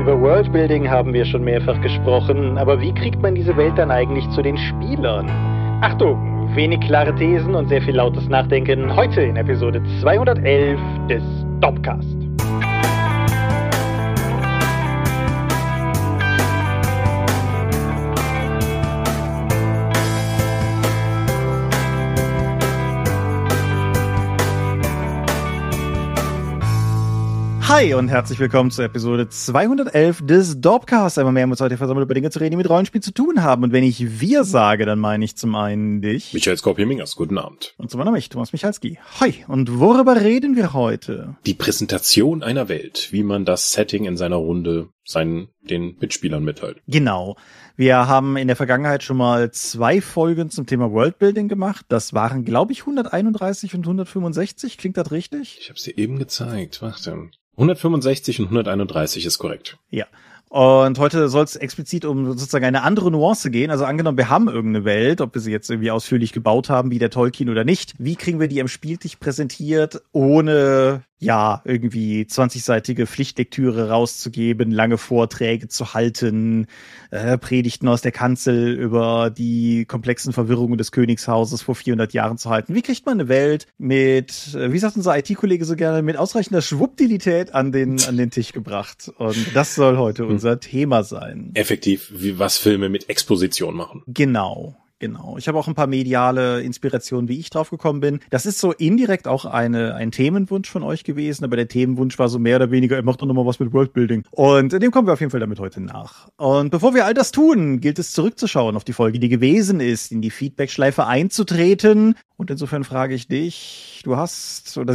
Über Worldbuilding haben wir schon mehrfach gesprochen, aber wie kriegt man diese Welt dann eigentlich zu den Spielern? Achtung, wenig klare Thesen und sehr viel lautes Nachdenken heute in Episode 211 des Dopcast. Hi und herzlich willkommen zur Episode 211 des Dorpcast. Einmal mehr haben wir uns heute versammelt, über Dinge zu reden, die mit Rollenspiel zu tun haben. Und wenn ich wir sage, dann meine ich zum einen dich. Michael Skorpion-Mingers, guten Abend. Und zum anderen mich, Thomas Michalski. Hi. Und worüber reden wir heute? Die Präsentation einer Welt, wie man das Setting in seiner Runde seinen, den Mitspielern mitteilt. Genau. Wir haben in der Vergangenheit schon mal zwei Folgen zum Thema Worldbuilding gemacht. Das waren, glaube ich, 131 und 165. Klingt das richtig? Ich habe es dir eben gezeigt. Warte. 165 und 131 ist korrekt. Ja. Und heute soll es explizit um sozusagen eine andere Nuance gehen. Also angenommen, wir haben irgendeine Welt, ob wir sie jetzt irgendwie ausführlich gebaut haben, wie der Tolkien oder nicht. Wie kriegen wir die am Spieltisch präsentiert, ohne ja, irgendwie 20-seitige Pflichtlektüre rauszugeben, lange Vorträge zu halten, äh, Predigten aus der Kanzel über die komplexen Verwirrungen des Königshauses vor 400 Jahren zu halten. Wie kriegt man eine Welt mit, äh, wie sagt unser IT-Kollege so gerne, mit ausreichender Schwuppdilität an den, an den Tisch gebracht? Und das soll heute hm. unser Thema sein. Effektiv, wie was Filme mit Exposition machen. Genau. Genau. Ich habe auch ein paar mediale Inspirationen, wie ich drauf gekommen bin. Das ist so indirekt auch eine, ein Themenwunsch von euch gewesen, aber der Themenwunsch war so mehr oder weniger, er macht doch nochmal was mit Worldbuilding. Und dem kommen wir auf jeden Fall damit heute nach. Und bevor wir all das tun, gilt es zurückzuschauen auf die Folge, die gewesen ist, in die Feedback-Schleife einzutreten. Und insofern frage ich dich, du hast, oder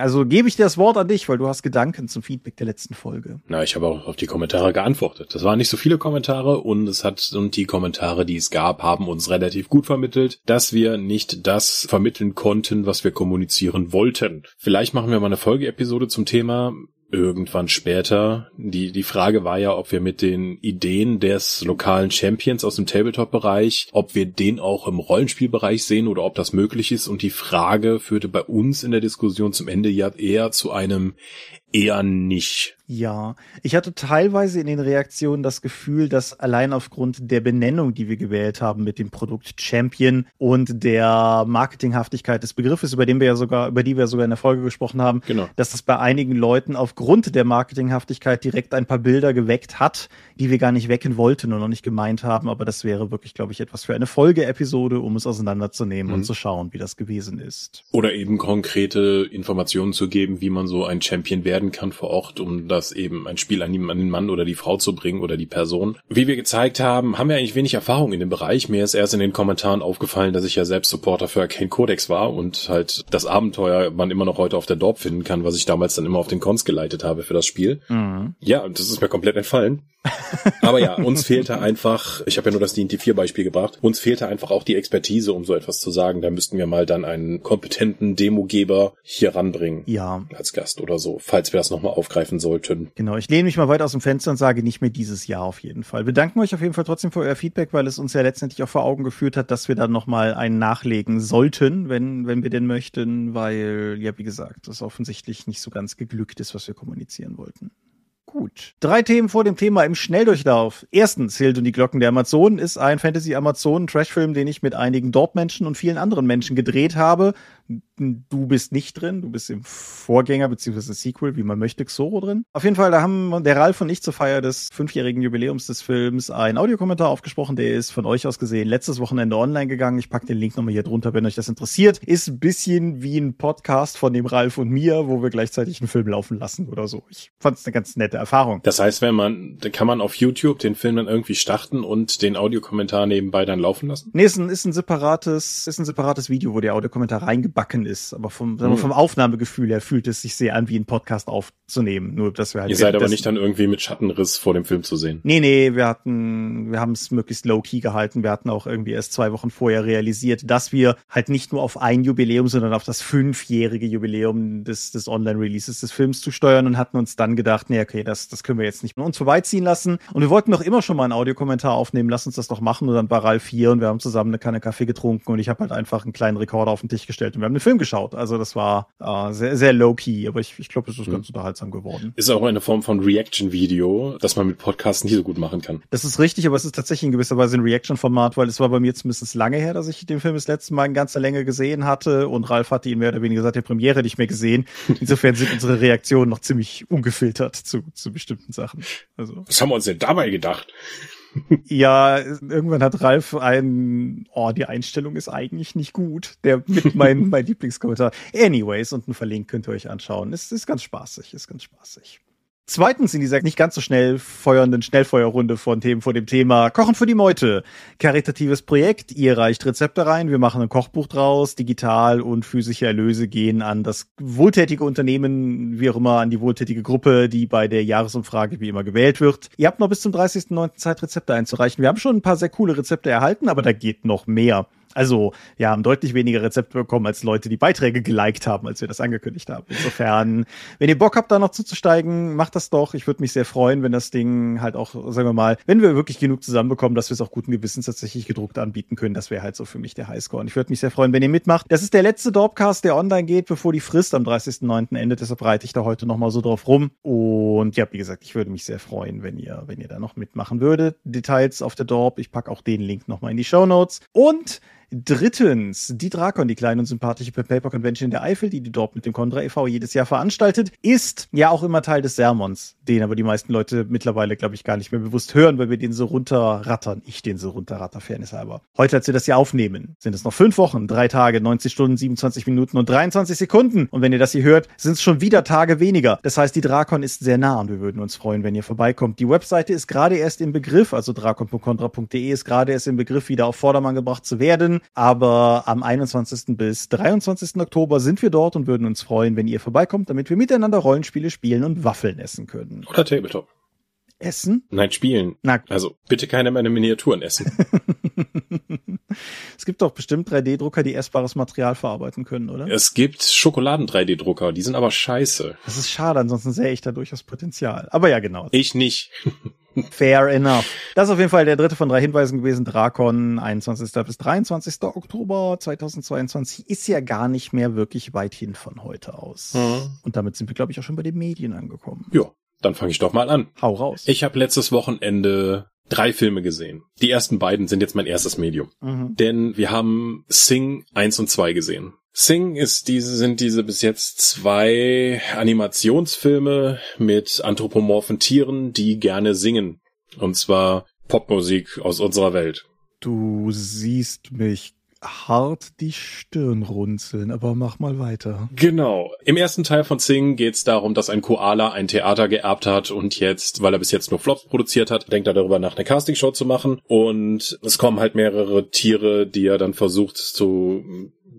also gebe ich dir das Wort an dich, weil du hast Gedanken zum Feedback der letzten Folge. Na, ich habe auch auf die Kommentare geantwortet. Das waren nicht so viele Kommentare und es hat, und die Kommentare, die es gab, haben uns relativ relativ gut vermittelt, dass wir nicht das vermitteln konnten, was wir kommunizieren wollten. Vielleicht machen wir mal eine Folgeepisode zum Thema irgendwann später. Die, die Frage war ja, ob wir mit den Ideen des lokalen Champions aus dem Tabletop-Bereich, ob wir den auch im Rollenspielbereich sehen oder ob das möglich ist. Und die Frage führte bei uns in der Diskussion zum Ende ja eher zu einem eher nicht. Ja, ich hatte teilweise in den Reaktionen das Gefühl, dass allein aufgrund der Benennung, die wir gewählt haben mit dem Produkt Champion und der Marketinghaftigkeit des Begriffes, über den wir ja sogar, über die wir sogar in der Folge gesprochen haben, genau. dass das bei einigen Leuten aufgrund der Marketinghaftigkeit direkt ein paar Bilder geweckt hat, die wir gar nicht wecken wollten und noch nicht gemeint haben. Aber das wäre wirklich, glaube ich, etwas für eine Folgeepisode, um es auseinanderzunehmen mhm. und zu schauen, wie das gewesen ist. Oder eben konkrete Informationen zu geben, wie man so ein Champion werden kann vor Ort, um das eben ein Spiel an den Mann oder die Frau zu bringen oder die Person. Wie wir gezeigt haben, haben wir eigentlich wenig Erfahrung in dem Bereich. Mir ist erst in den Kommentaren aufgefallen, dass ich ja selbst Supporter für Arcane Codex war und halt das Abenteuer man immer noch heute auf der Dorp finden kann, was ich damals dann immer auf den Cons geleitet habe für das Spiel. Mhm. Ja, das ist mir komplett entfallen. Aber ja, uns fehlte einfach, ich habe ja nur das D&T 4 Beispiel gebracht, uns fehlte einfach auch die Expertise, um so etwas zu sagen. Da müssten wir mal dann einen kompetenten Demogeber hier ranbringen. Ja. Als Gast oder so, falls wir das nochmal aufgreifen sollten. Genau, ich lehne mich mal weit aus dem Fenster und sage nicht mehr dieses Jahr auf jeden Fall. Wir danken euch auf jeden Fall trotzdem für euer Feedback, weil es uns ja letztendlich auch vor Augen geführt hat, dass wir dann nochmal einen nachlegen sollten, wenn, wenn wir denn möchten, weil, ja, wie gesagt, das offensichtlich nicht so ganz geglückt ist, was wir kommunizieren wollten. Gut. Drei Themen vor dem Thema im Schnelldurchlauf. Erstens, Hild und die Glocken der Amazonen ist ein Fantasy-Amazonen-Trashfilm, den ich mit einigen Dortmenschen und vielen anderen Menschen gedreht habe du bist nicht drin, du bist im Vorgänger beziehungsweise Sequel, wie man möchte, Xoro drin. Auf jeden Fall, da haben der Ralf und ich zur Feier des fünfjährigen Jubiläums des Films einen Audiokommentar aufgesprochen, der ist von euch aus gesehen letztes Wochenende online gegangen. Ich packe den Link nochmal hier drunter, wenn euch das interessiert. Ist ein bisschen wie ein Podcast von dem Ralf und mir, wo wir gleichzeitig einen Film laufen lassen oder so. Ich fand es eine ganz nette Erfahrung. Das heißt, wenn man, kann man auf YouTube den Film dann irgendwie starten und den Audiokommentar nebenbei dann laufen lassen? Nee, ist ein, ist ein separates, ist ein separates Video, wo der Audiokommentar reingebacken ist. Aber vom, wir, vom Aufnahmegefühl her fühlt es sich sehr an, wie einen Podcast aufzunehmen. Nur, dass wir halt. Ihr seid aber nicht dann irgendwie mit Schattenriss vor dem Film zu sehen. Nee, nee, wir hatten, wir haben es möglichst low-key gehalten. Wir hatten auch irgendwie erst zwei Wochen vorher realisiert, dass wir halt nicht nur auf ein Jubiläum, sondern auf das fünfjährige Jubiläum des, des Online-Releases des Films zu steuern und hatten uns dann gedacht, nee, okay, das, das können wir jetzt nicht mehr uns vorbeiziehen lassen. Und wir wollten doch immer schon mal einen Audiokommentar aufnehmen, lass uns das doch machen. Und dann war Ralf hier und wir haben zusammen eine Kanne Kaffee getrunken und ich habe halt einfach einen kleinen Rekorder auf den Tisch gestellt und wir haben den Film geschaut. Also das war äh, sehr, sehr low-key, aber ich, ich glaube, es ist mhm. ganz unterhaltsam geworden. Ist auch eine Form von Reaction-Video, das man mit Podcasts nicht so gut machen kann. Das ist richtig, aber es ist tatsächlich in gewisser Weise ein Reaction-Format, weil es war bei mir zumindest lange her, dass ich den Film das letzte Mal in ganzer Länge gesehen hatte und Ralf hatte ihn mehr oder weniger seit der Premiere nicht mehr gesehen. Insofern sind unsere Reaktionen noch ziemlich ungefiltert zu, zu bestimmten Sachen. Also. Was haben wir uns denn dabei gedacht? Ja, irgendwann hat Ralf ein, oh, die Einstellung ist eigentlich nicht gut. Der mit mein, mein Lieblingskommentar. Anyways, unten verlinkt könnt ihr euch anschauen. Es ist ganz spaßig, ist ganz spaßig. Zweitens in dieser nicht ganz so schnell feuernden Schnellfeuerrunde von Themen vor dem Thema Kochen für die Meute. Karitatives Projekt. Ihr reicht Rezepte rein. Wir machen ein Kochbuch draus. Digital und physische Erlöse gehen an das wohltätige Unternehmen, wie auch immer, an die wohltätige Gruppe, die bei der Jahresumfrage wie immer gewählt wird. Ihr habt noch bis zum 30.09. Zeit, Rezepte einzureichen. Wir haben schon ein paar sehr coole Rezepte erhalten, aber da geht noch mehr. Also, wir haben deutlich weniger Rezepte bekommen als Leute, die Beiträge geliked haben, als wir das angekündigt haben. Insofern, wenn ihr Bock habt, da noch zuzusteigen, macht das doch. Ich würde mich sehr freuen, wenn das Ding halt auch, sagen wir mal, wenn wir wirklich genug zusammenbekommen, dass wir es auch guten Gewissens tatsächlich gedruckt anbieten können. Das wäre halt so für mich der Highscore. Und ich würde mich sehr freuen, wenn ihr mitmacht. Das ist der letzte Dorpcast, der online geht, bevor die Frist am 30.09. endet. Deshalb reite ich da heute nochmal so drauf rum. Und ja, wie gesagt, ich würde mich sehr freuen, wenn ihr, wenn ihr da noch mitmachen würdet. Details auf der Dorp. Ich packe auch den Link nochmal in die Show Notes. Und Drittens, die Drakon, die kleine und sympathische Paper Convention in der Eifel, die die dort mit dem Contra e.V. jedes Jahr veranstaltet, ist ja auch immer Teil des Sermons, den aber die meisten Leute mittlerweile, glaube ich, gar nicht mehr bewusst hören, weil wir den so runterrattern. Ich den so runterratter, Fairness halber. Heute, als wir das hier aufnehmen, sind es noch fünf Wochen, drei Tage, 90 Stunden, 27 Minuten und 23 Sekunden. Und wenn ihr das hier hört, sind es schon wieder Tage weniger. Das heißt, die Drakon ist sehr nah und wir würden uns freuen, wenn ihr vorbeikommt. Die Webseite ist gerade erst im Begriff, also drakon.contra.de ist gerade erst im Begriff, wieder auf Vordermann gebracht zu werden. Aber am 21. bis 23. Oktober sind wir dort und würden uns freuen, wenn ihr vorbeikommt, damit wir miteinander Rollenspiele spielen und Waffeln essen können. Oder Tabletop. Essen? Nein, spielen. Na, also bitte keine meiner Miniaturen essen. es gibt doch bestimmt 3D-Drucker, die essbares Material verarbeiten können, oder? Es gibt Schokoladen-3D-Drucker, die sind aber scheiße. Das ist schade, ansonsten sehe ich da durchaus Potenzial. Aber ja, genau. Ich nicht. Fair enough. Das ist auf jeden Fall der dritte von drei Hinweisen gewesen. Drakon, 21. bis 23. Oktober 2022 ist ja gar nicht mehr wirklich weit hin von heute aus. Mhm. Und damit sind wir, glaube ich, auch schon bei den Medien angekommen. Ja, dann fange ich doch mal an. Hau raus. Ich habe letztes Wochenende drei Filme gesehen. Die ersten beiden sind jetzt mein erstes Medium. Mhm. Denn wir haben Sing 1 und 2 gesehen. Sing ist diese, sind diese bis jetzt zwei Animationsfilme mit anthropomorphen Tieren, die gerne singen. Und zwar Popmusik aus unserer Welt. Du siehst mich hart die Stirn runzeln, aber mach mal weiter. Genau. Im ersten Teil von Sing geht es darum, dass ein Koala ein Theater geerbt hat und jetzt, weil er bis jetzt nur Flops produziert hat, denkt er darüber nach, eine Castingshow zu machen. Und es kommen halt mehrere Tiere, die er dann versucht zu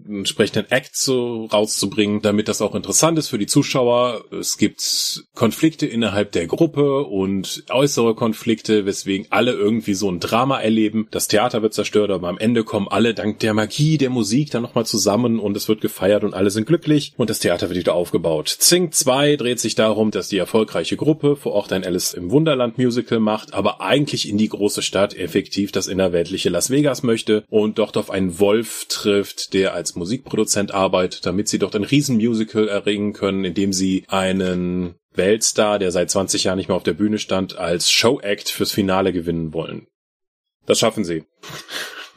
entsprechenden Act so rauszubringen, damit das auch interessant ist für die Zuschauer. Es gibt Konflikte innerhalb der Gruppe und äußere Konflikte, weswegen alle irgendwie so ein Drama erleben. Das Theater wird zerstört, aber am Ende kommen alle dank der Magie der Musik dann nochmal zusammen und es wird gefeiert und alle sind glücklich und das Theater wird wieder aufgebaut. Zing 2 dreht sich darum, dass die erfolgreiche Gruppe vor Ort ein Alice im Wunderland Musical macht, aber eigentlich in die große Stadt effektiv das innerweltliche Las Vegas möchte und dort auf einen Wolf trifft, der als Musikproduzent arbeitet, damit sie dort ein Riesenmusical erringen können, indem sie einen Weltstar, der seit 20 Jahren nicht mehr auf der Bühne stand, als Showact fürs Finale gewinnen wollen. Das schaffen sie.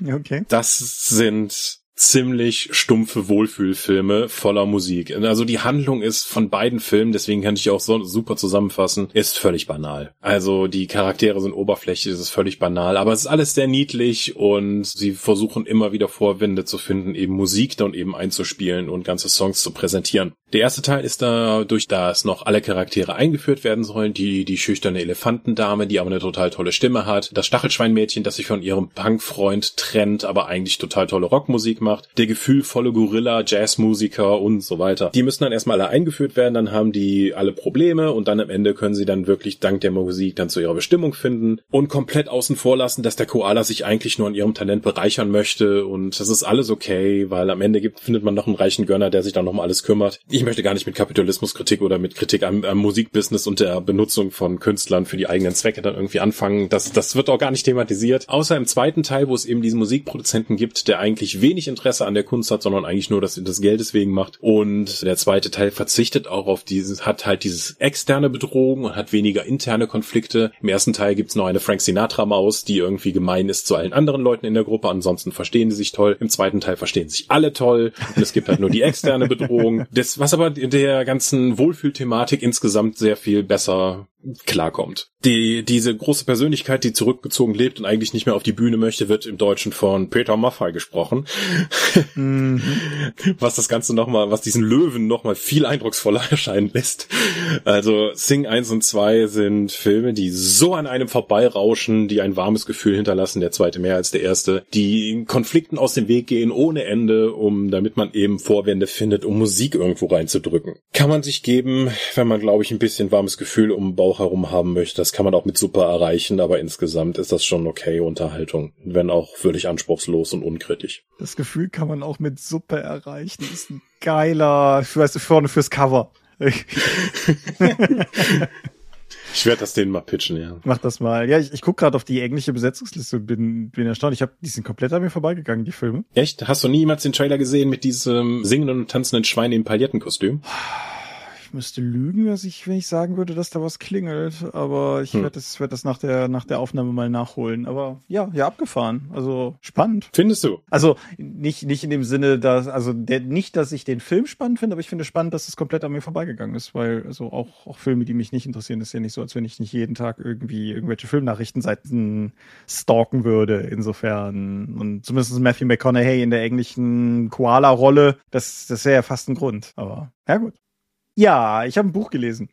Okay. Das sind ziemlich stumpfe Wohlfühlfilme voller Musik. Also die Handlung ist von beiden Filmen, deswegen kann ich auch so super zusammenfassen, ist völlig banal. Also die Charaktere sind oberflächlich, es ist völlig banal, aber es ist alles sehr niedlich und sie versuchen immer wieder Vorwände zu finden, eben Musik dann eben einzuspielen und ganze Songs zu präsentieren. Der erste Teil ist dadurch, dass noch alle Charaktere eingeführt werden sollen, die, die schüchterne Elefantendame, die aber eine total tolle Stimme hat, das Stachelschweinmädchen, das sich von ihrem Punkfreund trennt, aber eigentlich total tolle Rockmusik macht, der gefühlvolle Gorilla, Jazzmusiker und so weiter. Die müssen dann erstmal alle eingeführt werden, dann haben die alle Probleme und dann am Ende können sie dann wirklich dank der Musik dann zu ihrer Bestimmung finden und komplett außen vor lassen, dass der Koala sich eigentlich nur an ihrem Talent bereichern möchte und das ist alles okay, weil am Ende gibt, findet man noch einen reichen Gönner, der sich dann noch um alles kümmert möchte gar nicht mit Kapitalismuskritik oder mit Kritik am, am Musikbusiness und der Benutzung von Künstlern für die eigenen Zwecke dann irgendwie anfangen. Das, das wird auch gar nicht thematisiert. Außer im zweiten Teil, wo es eben diesen Musikproduzenten gibt, der eigentlich wenig Interesse an der Kunst hat, sondern eigentlich nur das, das Geld deswegen macht. Und der zweite Teil verzichtet auch auf dieses, hat halt dieses externe Bedrohung und hat weniger interne Konflikte. Im ersten Teil gibt's noch eine Frank Sinatra-Maus, die irgendwie gemein ist zu allen anderen Leuten in der Gruppe. Ansonsten verstehen sie sich toll. Im zweiten Teil verstehen sich alle toll. Und es gibt halt nur die externe Bedrohung. Das, was aber der ganzen Wohlfühlthematik insgesamt sehr viel besser klarkommt. Die, diese große Persönlichkeit, die zurückgezogen lebt und eigentlich nicht mehr auf die Bühne möchte, wird im Deutschen von Peter Maffay gesprochen. Mhm. Was das Ganze nochmal, was diesen Löwen nochmal viel eindrucksvoller erscheinen lässt. Also Sing 1 und 2 sind Filme, die so an einem vorbeirauschen, die ein warmes Gefühl hinterlassen, der zweite mehr als der erste, die Konflikten aus dem Weg gehen ohne Ende, um, damit man eben Vorwände findet, um Musik irgendwo reinzudrücken. Kann man sich geben, wenn man, glaube ich, ein bisschen warmes Gefühl um Bauch herum haben möchte. Das kann man auch mit Super erreichen, aber insgesamt ist das schon okay Unterhaltung, wenn auch völlig anspruchslos und unkritisch. Das Gefühl kann man auch mit Super erreichen. Das ist ein geiler, ich weiß, vorne fürs Cover. Ich werde das denen mal pitchen, ja. Mach das mal. Ja, ich, ich gucke gerade auf die englische Besetzungsliste und bin, bin erstaunt. Ich habe, die sind komplett an mir vorbeigegangen, die Filme. Echt? Hast du niemals den Trailer gesehen mit diesem singenden und tanzenden Schwein im Palettenkostüm? Ich müsste lügen, dass ich, wenn ich sagen würde, dass da was klingelt. Aber ich hm. werde das, werd das nach der, nach der Aufnahme mal nachholen. Aber ja, ja, abgefahren. Also spannend. Findest du? Also nicht, nicht in dem Sinne, dass, also der, nicht, dass ich den Film spannend finde, aber ich finde spannend, dass es komplett an mir vorbeigegangen ist, weil also auch, auch Filme, die mich nicht interessieren, ist ja nicht so, als wenn ich nicht jeden Tag irgendwie irgendwelche Filmnachrichtenseiten stalken würde. Insofern. Und zumindest Matthew McConaughey in der englischen Koala-Rolle, das, das wäre ja fast ein Grund. Aber ja gut. Ja, ich habe ein Buch gelesen.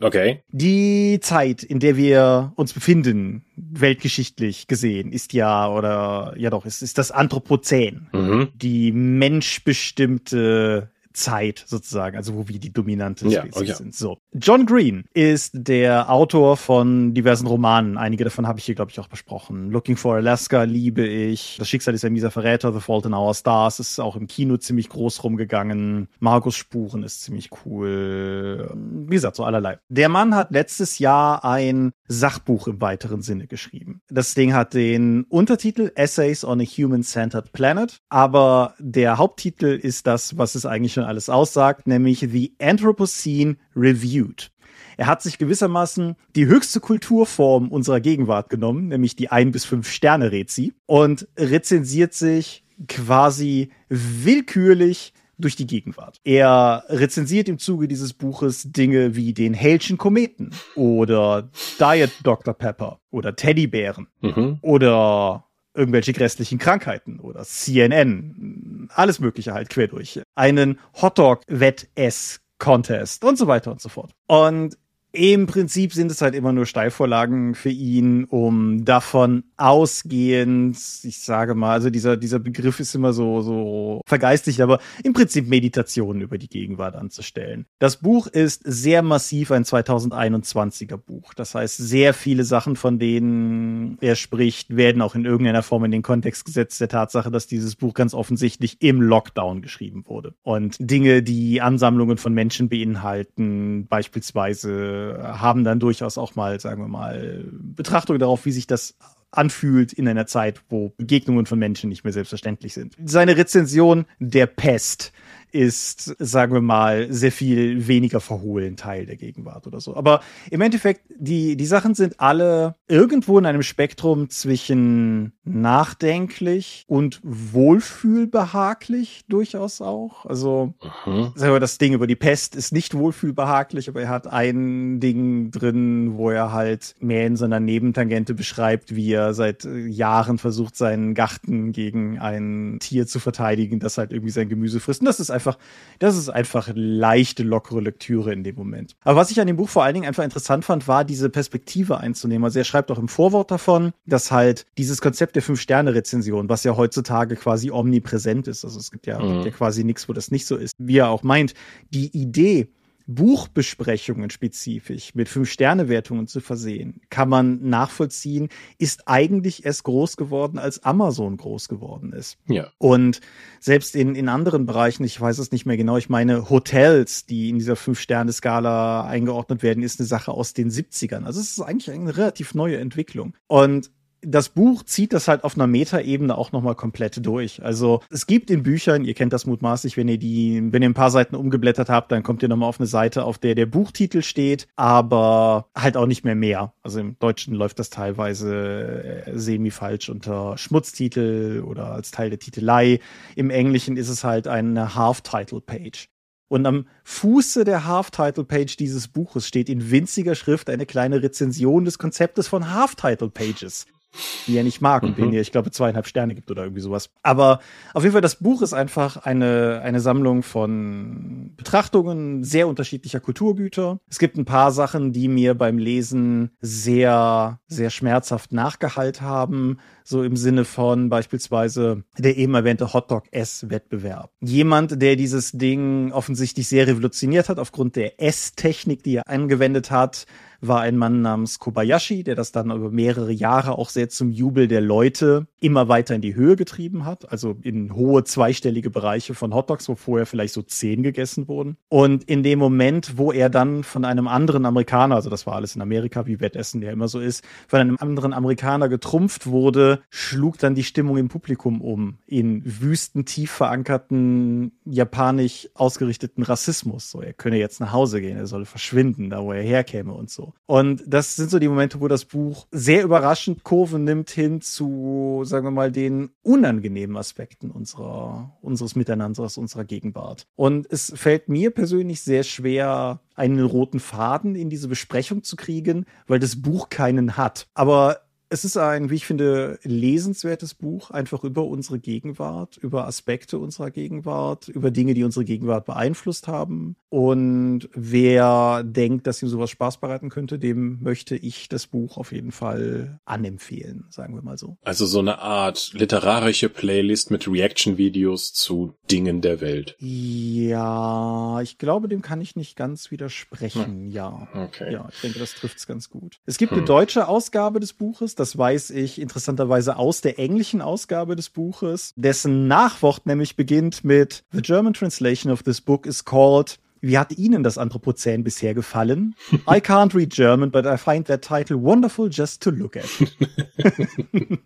Okay. Die Zeit, in der wir uns befinden, weltgeschichtlich gesehen, ist ja, oder ja doch, ist, ist das Anthropozän. Mhm. Die menschbestimmte Zeit sozusagen, also wo wir die dominante Spezies ja, okay. sind. So. John Green ist der Autor von diversen Romanen. Einige davon habe ich hier, glaube ich, auch besprochen. Looking for Alaska liebe ich. Das Schicksal ist ein mieser Verräter. The Fault in Our Stars ist auch im Kino ziemlich groß rumgegangen. Markus Spuren ist ziemlich cool. Wie gesagt, so allerlei. Der Mann hat letztes Jahr ein Sachbuch im weiteren Sinne geschrieben. Das Ding hat den Untertitel Essays on a Human-Centered Planet, aber der Haupttitel ist das, was es eigentlich schon alles aussagt, nämlich The Anthropocene Reviewed. Er hat sich gewissermaßen die höchste Kulturform unserer Gegenwart genommen, nämlich die ein bis fünf Sterne Rezi, und rezensiert sich quasi willkürlich durch die Gegenwart. Er rezensiert im Zuge dieses Buches Dinge wie den Hellschen Kometen oder Diet Dr. Pepper oder Teddybären mhm. oder irgendwelche grässlichen Krankheiten oder CNN, alles Mögliche halt quer durch. Einen Hotdog-Wett-Ess-Contest und so weiter und so fort. Und im Prinzip sind es halt immer nur Steilvorlagen für ihn, um davon ausgehend, ich sage mal, also dieser, dieser Begriff ist immer so, so vergeistigt, aber im Prinzip Meditationen über die Gegenwart anzustellen. Das Buch ist sehr massiv ein 2021er Buch. Das heißt, sehr viele Sachen, von denen er spricht, werden auch in irgendeiner Form in den Kontext gesetzt der Tatsache, dass dieses Buch ganz offensichtlich im Lockdown geschrieben wurde. Und Dinge, die Ansammlungen von Menschen beinhalten, beispielsweise haben dann durchaus auch mal, sagen wir mal, Betrachtung darauf, wie sich das anfühlt in einer Zeit, wo Begegnungen von Menschen nicht mehr selbstverständlich sind. Seine Rezension der Pest ist, sagen wir mal, sehr viel weniger verhohlen Teil der Gegenwart oder so. Aber im Endeffekt, die, die Sachen sind alle irgendwo in einem Spektrum zwischen nachdenklich und wohlfühlbehaglich durchaus auch. Also, mhm. sagen wir, das Ding über die Pest ist nicht wohlfühlbehaglich, aber er hat ein Ding drin, wo er halt mehr in seiner Nebentangente beschreibt, wie er seit Jahren versucht, seinen Garten gegen ein Tier zu verteidigen, das halt irgendwie sein Gemüse frisst. Und das ist einfach, das ist einfach leichte, lockere Lektüre in dem Moment. Aber was ich an dem Buch vor allen Dingen einfach interessant fand, war diese Perspektive einzunehmen. Also er schreibt auch im Vorwort davon, dass halt dieses Konzept der Fünf-Sterne-Rezension, was ja heutzutage quasi omnipräsent ist, also es gibt ja, mhm. gibt ja quasi nichts, wo das nicht so ist, wie er auch meint, die Idee, Buchbesprechungen spezifisch mit Fünf-Sterne-Wertungen zu versehen, kann man nachvollziehen, ist eigentlich erst groß geworden, als Amazon groß geworden ist. Ja. Und selbst in, in anderen Bereichen, ich weiß es nicht mehr genau, ich meine, Hotels, die in dieser Fünf-Sterne-Skala eingeordnet werden, ist eine Sache aus den 70ern. Also es ist eigentlich eine relativ neue Entwicklung. Und das Buch zieht das halt auf einer Metaebene auch nochmal komplett durch. Also es gibt in Büchern, ihr kennt das mutmaßlich, wenn ihr die, wenn ihr ein paar Seiten umgeblättert habt, dann kommt ihr nochmal auf eine Seite, auf der der Buchtitel steht, aber halt auch nicht mehr mehr. Also im Deutschen läuft das teilweise äh, semi-falsch unter Schmutztitel oder als Teil der Titelei. Im Englischen ist es halt eine Half-Title-Page. Und am Fuße der Half-Title-Page dieses Buches steht in winziger Schrift eine kleine Rezension des Konzeptes von Half-Title-Pages die er nicht mag und mhm. den er, ich glaube, zweieinhalb Sterne gibt oder irgendwie sowas. Aber auf jeden Fall, das Buch ist einfach eine, eine Sammlung von Betrachtungen sehr unterschiedlicher Kulturgüter. Es gibt ein paar Sachen, die mir beim Lesen sehr, sehr schmerzhaft nachgehalt haben. So im Sinne von beispielsweise der eben erwähnte Hotdog-Ess-Wettbewerb. Jemand, der dieses Ding offensichtlich sehr revolutioniert hat aufgrund der Ess-Technik, die er angewendet hat, war ein Mann namens Kobayashi, der das dann über mehrere Jahre auch sehr zum Jubel der Leute immer weiter in die Höhe getrieben hat, also in hohe zweistellige Bereiche von Hotdogs, wo vorher vielleicht so zehn gegessen wurden. Und in dem Moment, wo er dann von einem anderen Amerikaner, also das war alles in Amerika, wie Wettessen ja immer so ist, von einem anderen Amerikaner getrumpft wurde, schlug dann die Stimmung im Publikum um in wüsten, tief verankerten, japanisch ausgerichteten Rassismus. So, er könne jetzt nach Hause gehen, er solle verschwinden, da wo er herkäme und so. Und das sind so die Momente, wo das Buch sehr überraschend Kurven nimmt hin zu, sagen wir mal, den unangenehmen Aspekten unserer, unseres Miteinanders, unserer Gegenwart. Und es fällt mir persönlich sehr schwer, einen roten Faden in diese Besprechung zu kriegen, weil das Buch keinen hat. Aber es ist ein, wie ich finde, lesenswertes Buch, einfach über unsere Gegenwart, über Aspekte unserer Gegenwart, über Dinge, die unsere Gegenwart beeinflusst haben. Und wer denkt, dass ihm sowas Spaß bereiten könnte, dem möchte ich das Buch auf jeden Fall anempfehlen, sagen wir mal so. Also so eine Art literarische Playlist mit Reaction-Videos zu Dingen der Welt. Ja, ich glaube, dem kann ich nicht ganz widersprechen. Hm. Ja. Okay. Ja, ich denke, das trifft es ganz gut. Es gibt hm. eine deutsche Ausgabe des Buches das weiß ich interessanterweise aus der englischen Ausgabe des Buches, dessen Nachwort nämlich beginnt mit The German translation of this book is called wie hat Ihnen das Anthropozän bisher gefallen? I can't read German, but I find that title wonderful just to look at.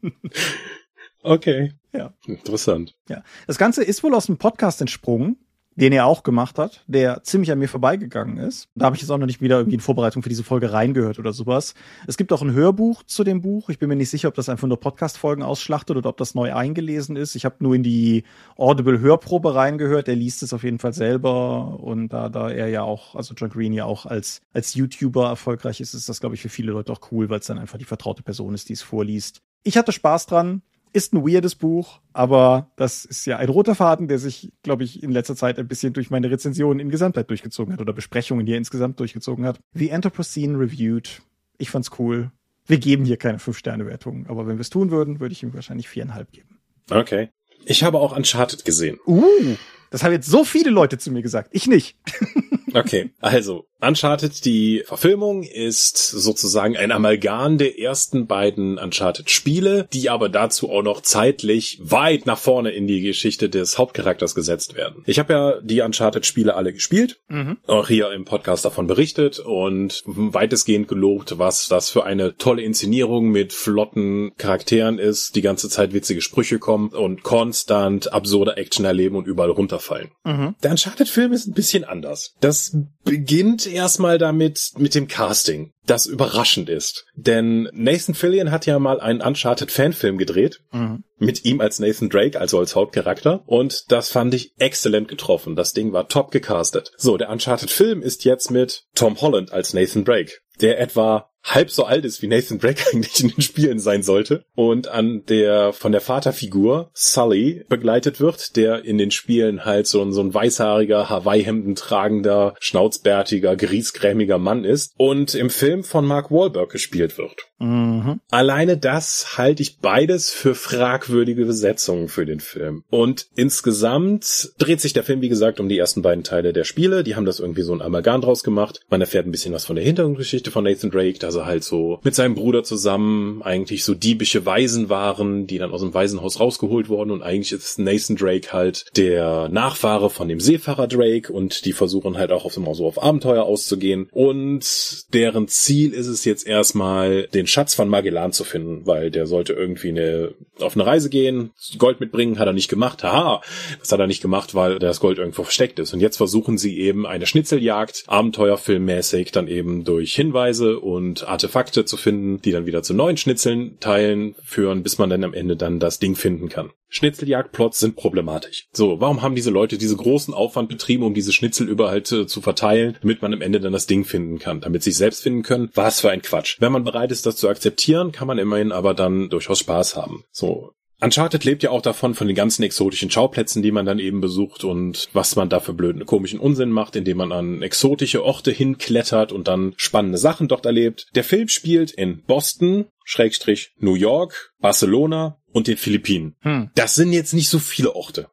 okay. Ja. Interessant. Ja. Das Ganze ist wohl aus dem Podcast entsprungen den er auch gemacht hat, der ziemlich an mir vorbeigegangen ist. Da habe ich jetzt auch noch nicht wieder irgendwie in Vorbereitung für diese Folge reingehört oder sowas. Es gibt auch ein Hörbuch zu dem Buch. Ich bin mir nicht sicher, ob das einfach nur Podcast-Folgen ausschlachtet oder ob das neu eingelesen ist. Ich habe nur in die Audible-Hörprobe reingehört. Er liest es auf jeden Fall selber. Und da, da er ja auch, also John Green ja auch als, als YouTuber erfolgreich ist, ist das, glaube ich, für viele Leute auch cool, weil es dann einfach die vertraute Person ist, die es vorliest. Ich hatte Spaß dran. Ist ein weirdes Buch, aber das ist ja ein roter Faden, der sich, glaube ich, in letzter Zeit ein bisschen durch meine Rezensionen in Gesamtheit durchgezogen hat oder Besprechungen, die er insgesamt durchgezogen hat. The Anthropocene Reviewed. Ich fand's cool. Wir geben hier keine Fünf-Sterne-Wertung, aber wenn wir es tun würden, würde ich ihm wahrscheinlich viereinhalb geben. Okay. Ich habe auch Uncharted gesehen. Uh, das haben jetzt so viele Leute zu mir gesagt. Ich nicht. okay, also Uncharted, die Verfilmung ist sozusagen ein Amalgam der ersten beiden Uncharted-Spiele, die aber dazu auch noch zeitlich weit nach vorne in die Geschichte des Hauptcharakters gesetzt werden. Ich habe ja die Uncharted-Spiele alle gespielt, mhm. auch hier im Podcast davon berichtet und weitestgehend gelobt, was das für eine tolle Inszenierung mit flotten Charakteren ist, die ganze Zeit witzige Sprüche kommen und konstant absurde Action erleben und überall runterfallen. Mhm. Der Uncharted-Film ist ein bisschen anders. Das beginnt erstmal damit, mit dem Casting, das überraschend ist. Denn Nathan Fillion hat ja mal einen Uncharted Fanfilm gedreht. Mhm. Mit ihm als Nathan Drake, also als Hauptcharakter. Und das fand ich exzellent getroffen. Das Ding war top gecastet. So, der Uncharted Film ist jetzt mit Tom Holland als Nathan Drake, der etwa halb so alt ist, wie Nathan Drake eigentlich in den Spielen sein sollte und an der von der Vaterfigur Sully begleitet wird, der in den Spielen halt so ein, so ein weißhaariger, Hawaii-Hemden tragender, schnauzbärtiger, griesgrämiger Mann ist und im Film von Mark Wahlberg gespielt wird. Mhm. Alleine das halte ich beides für fragwürdige Besetzungen für den Film. Und insgesamt dreht sich der Film, wie gesagt, um die ersten beiden Teile der Spiele. Die haben das irgendwie so ein Amalgam draus gemacht. Man erfährt ein bisschen was von der Hintergrundgeschichte von Nathan Drake, dass er halt so mit seinem Bruder zusammen eigentlich so diebische Waisen waren, die dann aus dem Waisenhaus rausgeholt wurden. Und eigentlich ist Nathan Drake halt der Nachfahre von dem Seefahrer Drake und die versuchen halt auch auf, so auf Abenteuer auszugehen. Und deren Ziel ist es jetzt erstmal, den Schatz von Magellan zu finden, weil der sollte irgendwie eine, auf eine Reise gehen, Gold mitbringen, hat er nicht gemacht. Haha, das hat er nicht gemacht, weil das Gold irgendwo versteckt ist. Und jetzt versuchen sie eben eine Schnitzeljagd, Abenteuerfilmmäßig, dann eben durch Hinweise und Artefakte zu finden, die dann wieder zu neuen Schnitzeln teilen führen, bis man dann am Ende dann das Ding finden kann. Schnitzeljagdplots sind problematisch. So, warum haben diese Leute diese großen Aufwand betrieben, um diese Schnitzel überall äh, zu verteilen, damit man am Ende dann das Ding finden kann, damit sie sich selbst finden können? Was für ein Quatsch. Wenn man bereit ist, das zu akzeptieren, kann man immerhin aber dann durchaus Spaß haben. So, Uncharted lebt ja auch davon, von den ganzen exotischen Schauplätzen, die man dann eben besucht und was man da für blöden, komischen Unsinn macht, indem man an exotische Orte hinklettert und dann spannende Sachen dort erlebt. Der Film spielt in Boston, Schrägstrich New York, Barcelona und den Philippinen. Hm. Das sind jetzt nicht so viele Orte.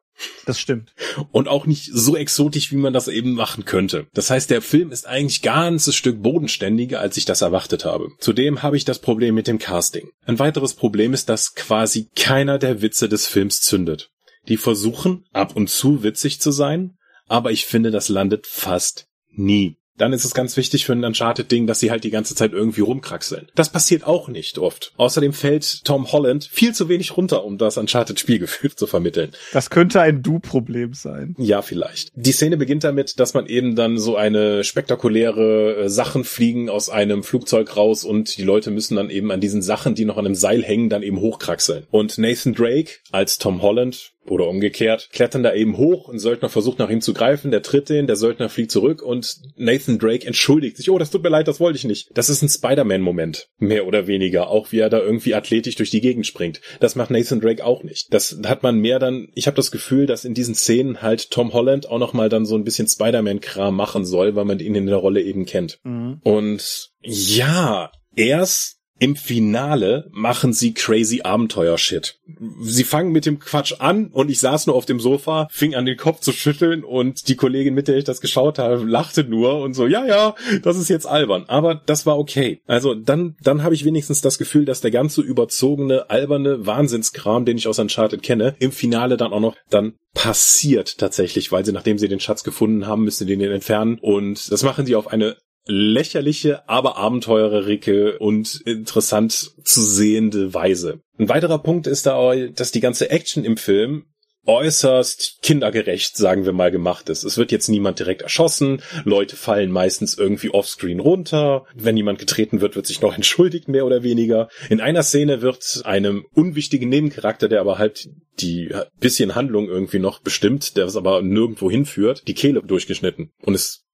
Das stimmt. Und auch nicht so exotisch, wie man das eben machen könnte. Das heißt, der Film ist eigentlich ganzes Stück bodenständiger, als ich das erwartet habe. Zudem habe ich das Problem mit dem Casting. Ein weiteres Problem ist, dass quasi keiner der Witze des Films zündet. Die versuchen ab und zu witzig zu sein, aber ich finde, das landet fast nie dann ist es ganz wichtig für ein Uncharted-Ding, dass sie halt die ganze Zeit irgendwie rumkraxeln. Das passiert auch nicht oft. Außerdem fällt Tom Holland viel zu wenig runter, um das Uncharted-Spielgefühl zu vermitteln. Das könnte ein Du-Problem sein. Ja, vielleicht. Die Szene beginnt damit, dass man eben dann so eine spektakuläre äh, Sachen fliegen aus einem Flugzeug raus und die Leute müssen dann eben an diesen Sachen, die noch an einem Seil hängen, dann eben hochkraxeln. Und Nathan Drake als Tom Holland oder umgekehrt, klettern da eben hoch, ein Söldner versucht nach ihm zu greifen, der tritt den, der Söldner fliegt zurück und Nathan Drake entschuldigt sich, oh, das tut mir leid, das wollte ich nicht. Das ist ein Spider-Man-Moment, mehr oder weniger, auch wie er da irgendwie athletisch durch die Gegend springt. Das macht Nathan Drake auch nicht. Das hat man mehr dann, ich habe das Gefühl, dass in diesen Szenen halt Tom Holland auch nochmal dann so ein bisschen Spider-Man-Kram machen soll, weil man ihn in der Rolle eben kennt. Mhm. Und ja, erst im Finale machen sie crazy Abenteuer-Shit. Sie fangen mit dem Quatsch an und ich saß nur auf dem Sofa, fing an den Kopf zu schütteln und die Kollegin, mit der ich das geschaut habe, lachte nur und so, ja, ja, das ist jetzt albern. Aber das war okay. Also dann, dann habe ich wenigstens das Gefühl, dass der ganze überzogene, alberne Wahnsinnskram, den ich aus Uncharted kenne, im Finale dann auch noch dann passiert tatsächlich, weil sie, nachdem sie den Schatz gefunden haben, müssen sie den entfernen und das machen sie auf eine lächerliche, aber abenteurerige und interessant zu sehende Weise. Ein weiterer Punkt ist da, dass die ganze Action im Film äußerst kindergerecht, sagen wir mal, gemacht ist. Es wird jetzt niemand direkt erschossen, Leute fallen meistens irgendwie offscreen runter, wenn jemand getreten wird, wird sich noch entschuldigt, mehr oder weniger. In einer Szene wird einem unwichtigen Nebencharakter, der aber halt die bisschen Handlung irgendwie noch bestimmt, der es aber nirgendwo hinführt, die Kehle durchgeschnitten. Und es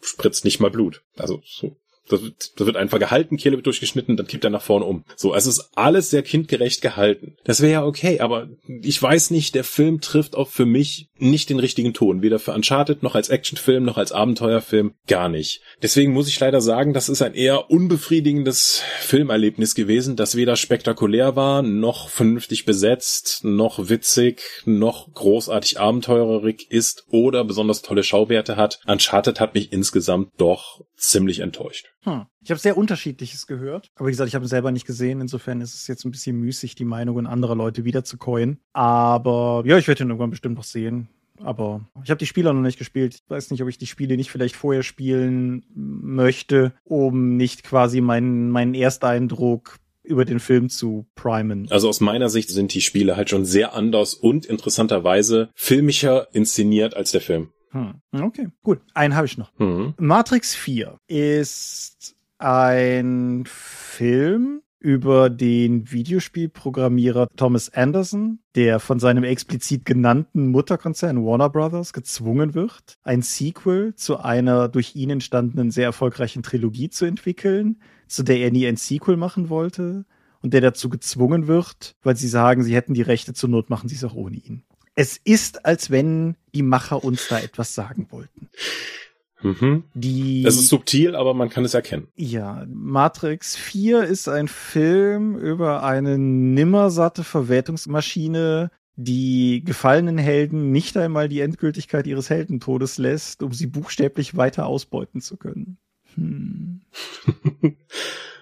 spritzt nicht mal Blut. Also so das wird, das wird einfach gehalten, Kehle wird durchgeschnitten, dann kippt er nach vorne um. So, also es ist alles sehr kindgerecht gehalten. Das wäre ja okay, aber ich weiß nicht, der Film trifft auch für mich nicht den richtigen Ton. Weder für Uncharted, noch als Actionfilm, noch als Abenteuerfilm. Gar nicht. Deswegen muss ich leider sagen, das ist ein eher unbefriedigendes Filmerlebnis gewesen, das weder spektakulär war, noch vernünftig besetzt, noch witzig, noch großartig abenteurerig ist oder besonders tolle Schauwerte hat. Uncharted hat mich insgesamt doch ziemlich enttäuscht. Hm. Ich habe sehr unterschiedliches gehört, aber wie gesagt, ich habe es selber nicht gesehen. Insofern ist es jetzt ein bisschen müßig, die Meinungen anderer Leute wiederzukäuen. Aber ja, ich werde ihn irgendwann bestimmt noch sehen. Aber ich habe die Spieler noch nicht gespielt. Ich weiß nicht, ob ich die Spiele nicht vielleicht vorher spielen möchte, um nicht quasi meinen, meinen Ersteindruck über den Film zu primen. Also aus meiner Sicht sind die Spiele halt schon sehr anders und interessanterweise filmischer inszeniert als der Film. Hm. Okay, gut. Einen habe ich noch. Mhm. Matrix 4 ist ein Film über den Videospielprogrammierer Thomas Anderson, der von seinem explizit genannten Mutterkonzern Warner Brothers gezwungen wird, ein Sequel zu einer durch ihn entstandenen sehr erfolgreichen Trilogie zu entwickeln, zu der er nie ein Sequel machen wollte und der dazu gezwungen wird, weil sie sagen, sie hätten die Rechte zur Not, machen sie es auch ohne ihn. Es ist, als wenn die Macher uns da etwas sagen wollten. Mhm. Die, Es ist subtil, aber man kann es erkennen. ja, Matrix 4 ist ein Film über eine nimmersatte Verwertungsmaschine, die gefallenen Helden nicht einmal die Endgültigkeit ihres Heldentodes lässt, um sie buchstäblich weiter ausbeuten zu können. Hm.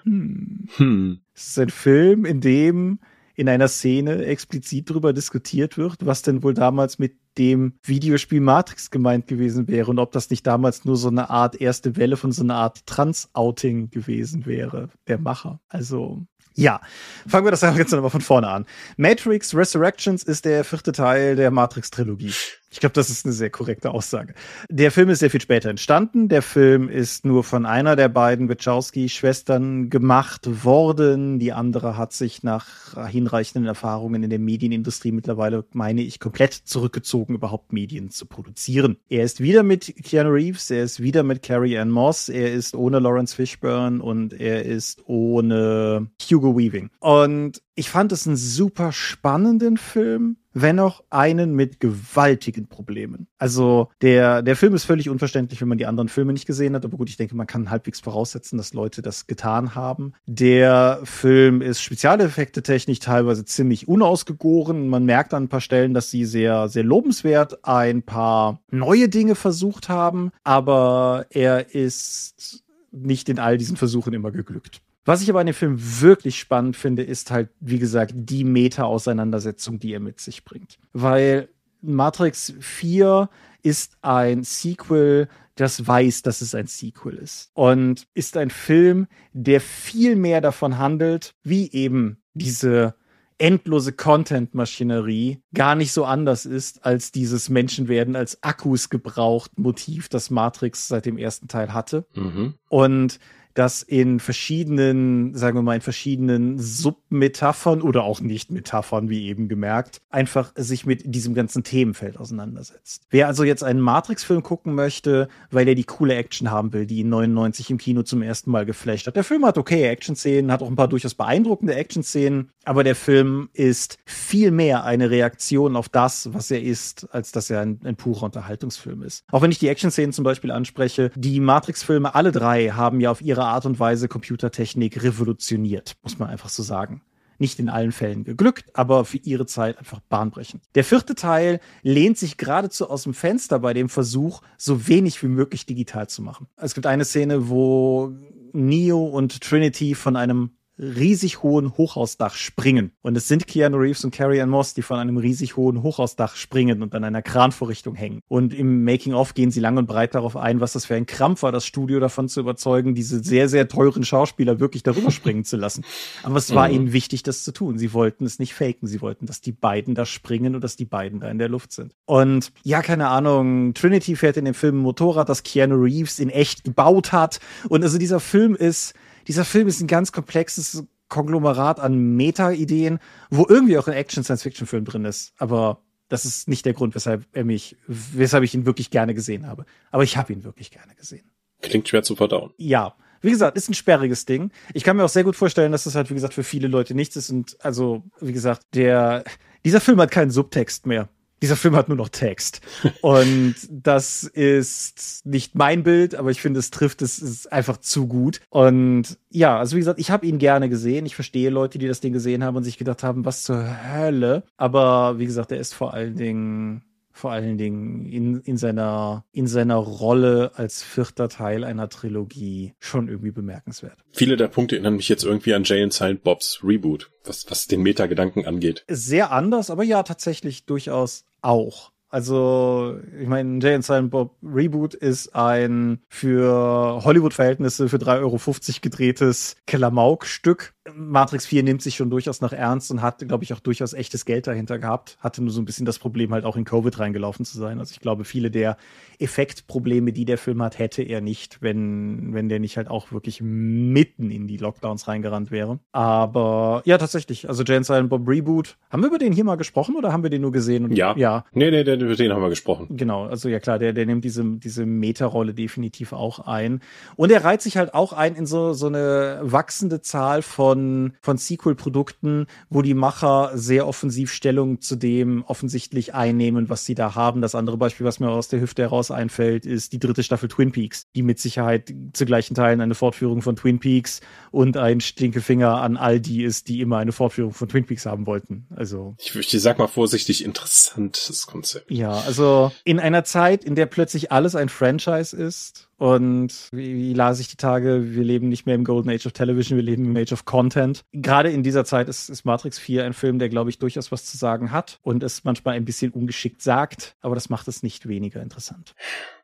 Hm. Hm. Es ist ein Film, in dem in einer Szene explizit darüber diskutiert wird, was denn wohl damals mit dem Videospiel Matrix gemeint gewesen wäre und ob das nicht damals nur so eine Art erste Welle von so einer Art Trans-Outing gewesen wäre, der Macher. Also, ja. Fangen wir das jetzt nochmal von vorne an. Matrix Resurrections ist der vierte Teil der Matrix-Trilogie. Ich glaube, das ist eine sehr korrekte Aussage. Der Film ist sehr viel später entstanden. Der Film ist nur von einer der beiden Wachowski-Schwestern gemacht worden. Die andere hat sich nach hinreichenden Erfahrungen in der Medienindustrie mittlerweile, meine ich, komplett zurückgezogen, überhaupt Medien zu produzieren. Er ist wieder mit Keanu Reeves, er ist wieder mit Carrie Ann Moss, er ist ohne Lawrence Fishburne und er ist ohne Hugo Weaving. Und ich fand es einen super spannenden Film, wenn auch einen mit gewaltigen Problemen. Also der, der Film ist völlig unverständlich, wenn man die anderen Filme nicht gesehen hat. Aber gut, ich denke, man kann halbwegs voraussetzen, dass Leute das getan haben. Der Film ist Spezialeffekte technisch teilweise ziemlich unausgegoren. Man merkt an ein paar Stellen, dass sie sehr, sehr lobenswert ein paar neue Dinge versucht haben. Aber er ist nicht in all diesen Versuchen immer geglückt. Was ich aber an dem Film wirklich spannend finde, ist halt, wie gesagt, die Meta-Auseinandersetzung, die er mit sich bringt. Weil Matrix 4 ist ein Sequel, das weiß, dass es ein Sequel ist. Und ist ein Film, der viel mehr davon handelt, wie eben diese endlose Content-Maschinerie gar nicht so anders ist als dieses Menschenwerden als Akkus gebraucht Motiv, das Matrix seit dem ersten Teil hatte. Mhm. Und das in verschiedenen, sagen wir mal, in verschiedenen Submetaphern oder auch nicht Metaphern, wie eben gemerkt, einfach sich mit diesem ganzen Themenfeld auseinandersetzt. Wer also jetzt einen Matrix-Film gucken möchte, weil er die coole Action haben will, die ihn 99 im Kino zum ersten Mal geflasht hat. Der Film hat okay Action-Szenen, hat auch ein paar durchaus beeindruckende Action-Szenen, aber der Film ist viel mehr eine Reaktion auf das, was er ist, als dass er ein, ein purer Unterhaltungsfilm ist. Auch wenn ich die Action-Szenen zum Beispiel anspreche, die Matrix-Filme, alle drei, haben ja auf ihre Art und Weise Computertechnik revolutioniert, muss man einfach so sagen. Nicht in allen Fällen geglückt, aber für ihre Zeit einfach bahnbrechend. Der vierte Teil lehnt sich geradezu aus dem Fenster bei dem Versuch, so wenig wie möglich digital zu machen. Es gibt eine Szene, wo Neo und Trinity von einem riesig hohen Hochhausdach springen. Und es sind Keanu Reeves und Carrie Ann Moss, die von einem riesig hohen Hochhausdach springen und an einer Kranvorrichtung hängen. Und im Making-of gehen sie lang und breit darauf ein, was das für ein Krampf war, das Studio davon zu überzeugen, diese sehr, sehr teuren Schauspieler wirklich darüber springen zu lassen. Aber es war Mhm. ihnen wichtig, das zu tun. Sie wollten es nicht faken. Sie wollten, dass die beiden da springen und dass die beiden da in der Luft sind. Und ja, keine Ahnung, Trinity fährt in dem Film ein Motorrad, das Keanu Reeves in echt gebaut hat. Und also dieser Film ist, dieser Film ist ein ganz komplexes Konglomerat an Meta-Ideen, wo irgendwie auch ein Action-Science-Fiction-Film drin ist. Aber das ist nicht der Grund, weshalb er mich, weshalb ich ihn wirklich gerne gesehen habe. Aber ich habe ihn wirklich gerne gesehen. Klingt schwer zu verdauen. Ja. Wie gesagt, ist ein sperriges Ding. Ich kann mir auch sehr gut vorstellen, dass das halt, wie gesagt, für viele Leute nichts ist. Und also, wie gesagt, der, dieser Film hat keinen Subtext mehr. Dieser Film hat nur noch Text. Und das ist nicht mein Bild, aber ich finde, es trifft es ist einfach zu gut. Und ja, also wie gesagt, ich habe ihn gerne gesehen. Ich verstehe Leute, die das Ding gesehen haben und sich gedacht haben, was zur Hölle. Aber wie gesagt, er ist vor allen Dingen vor allen Dingen in, in seiner, in seiner Rolle als vierter Teil einer Trilogie schon irgendwie bemerkenswert. Viele der Punkte erinnern mich jetzt irgendwie an Jay and Silent Bobs Reboot, was, was den Metagedanken angeht. Sehr anders, aber ja, tatsächlich durchaus auch. Also, ich meine, Jay and Silent Bob Reboot ist ein für Hollywood-Verhältnisse für 3,50 Euro gedrehtes Klamauk-Stück. Matrix 4 nimmt sich schon durchaus noch ernst und hat, glaube ich, auch durchaus echtes Geld dahinter gehabt. Hatte nur so ein bisschen das Problem, halt auch in Covid reingelaufen zu sein. Also ich glaube, viele der Effektprobleme, die der Film hat, hätte er nicht, wenn, wenn der nicht halt auch wirklich mitten in die Lockdowns reingerannt wäre. Aber ja, tatsächlich. Also Jay and Silent Bob Reboot. Haben wir über den hier mal gesprochen oder haben wir den nur gesehen? Und, Ja. Ja, Nee, nee, den, über den haben wir gesprochen. Genau, also ja klar, der, der nimmt diese, diese Meta-Rolle definitiv auch ein. Und er reiht sich halt auch ein in so, so eine wachsende Zahl von von, von Sequel-Produkten, wo die Macher sehr offensiv Stellung zu dem offensichtlich einnehmen, was sie da haben. Das andere Beispiel, was mir aus der Hüfte heraus einfällt, ist die dritte Staffel Twin Peaks, die mit Sicherheit zu gleichen Teilen eine Fortführung von Twin Peaks und ein Stinkefinger an all die ist, die immer eine Fortführung von Twin Peaks haben wollten. Also. Ich, ich sag mal vorsichtig, interessantes Konzept. Ja, also in einer Zeit, in der plötzlich alles ein Franchise ist und wie, las ich die Tage, wir leben nicht mehr im Golden Age of Television, wir leben im Age of Content. Gerade in dieser Zeit ist, ist Matrix 4 ein Film, der, glaube ich, durchaus was zu sagen hat und es manchmal ein bisschen ungeschickt sagt, aber das macht es nicht weniger interessant.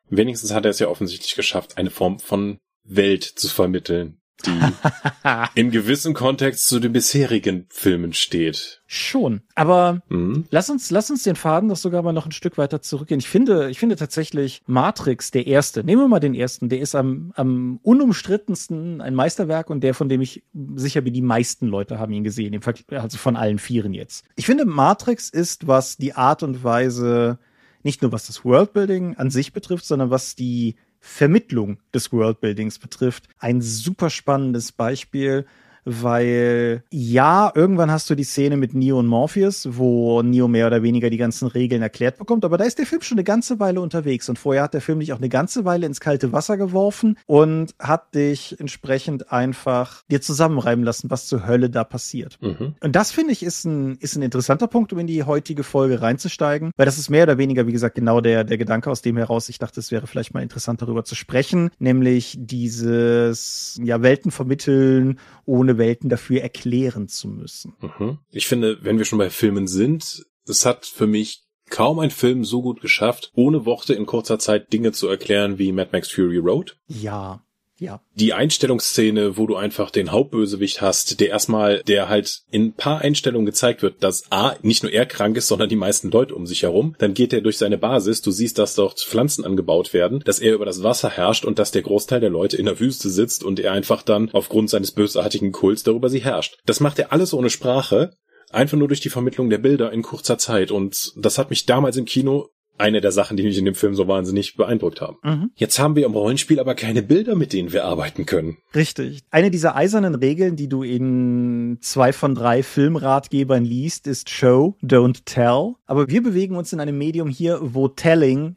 Wenigstens hat er es ja offensichtlich geschafft, eine Form von Welt zu vermitteln, die in gewissem Kontext zu den bisherigen Filmen steht. Schon. Aber mhm. lass uns, lass uns den Faden doch sogar mal noch ein Stück weiter zurückgehen. Ich finde, ich finde tatsächlich Matrix, der erste, nehmen wir mal den ersten, der ist am, am unumstrittensten ein Meisterwerk und der, von dem ich sicher bin, die meisten Leute haben ihn gesehen, also von allen Vieren jetzt. Ich finde, Matrix ist, was die Art und Weise, nicht nur was das Worldbuilding an sich betrifft, sondern was die Vermittlung des Worldbuildings betrifft, ein super spannendes Beispiel, weil ja, irgendwann hast du die Szene mit Neo und Morpheus, wo Neo mehr oder weniger die ganzen Regeln erklärt bekommt, aber da ist der Film schon eine ganze Weile unterwegs und vorher hat der Film dich auch eine ganze Weile ins kalte Wasser geworfen und hat dich entsprechend einfach dir zusammenreiben lassen, was zur Hölle da passiert. Mhm. Und das finde ich ist ein, ist ein interessanter Punkt, um in die heutige Folge reinzusteigen, weil das ist mehr oder weniger, wie gesagt, genau der, der Gedanke, aus dem heraus ich dachte, es wäre vielleicht mal interessant darüber zu sprechen, nämlich dieses, ja, Welten vermitteln ohne Welten dafür erklären zu müssen. Mhm. Ich finde, wenn wir schon bei Filmen sind, es hat für mich kaum ein Film so gut geschafft, ohne Worte in kurzer Zeit Dinge zu erklären wie Mad Max Fury Road. Ja, ja. Die Einstellungsszene, wo du einfach den Hauptbösewicht hast, der erstmal, der halt in ein paar Einstellungen gezeigt wird, dass A, nicht nur er krank ist, sondern die meisten Leute um sich herum. Dann geht er durch seine Basis, du siehst, dass dort Pflanzen angebaut werden, dass er über das Wasser herrscht und dass der Großteil der Leute in der Wüste sitzt und er einfach dann aufgrund seines bösartigen Kults darüber sie herrscht. Das macht er alles ohne Sprache, einfach nur durch die Vermittlung der Bilder in kurzer Zeit. Und das hat mich damals im Kino eine der Sachen, die mich in dem Film so wahnsinnig beeindruckt haben. Mhm. Jetzt haben wir im Rollenspiel aber keine Bilder, mit denen wir arbeiten können. Richtig. Eine dieser eisernen Regeln, die du in zwei von drei Filmratgebern liest, ist Show, don't tell. Aber wir bewegen uns in einem Medium hier, wo Telling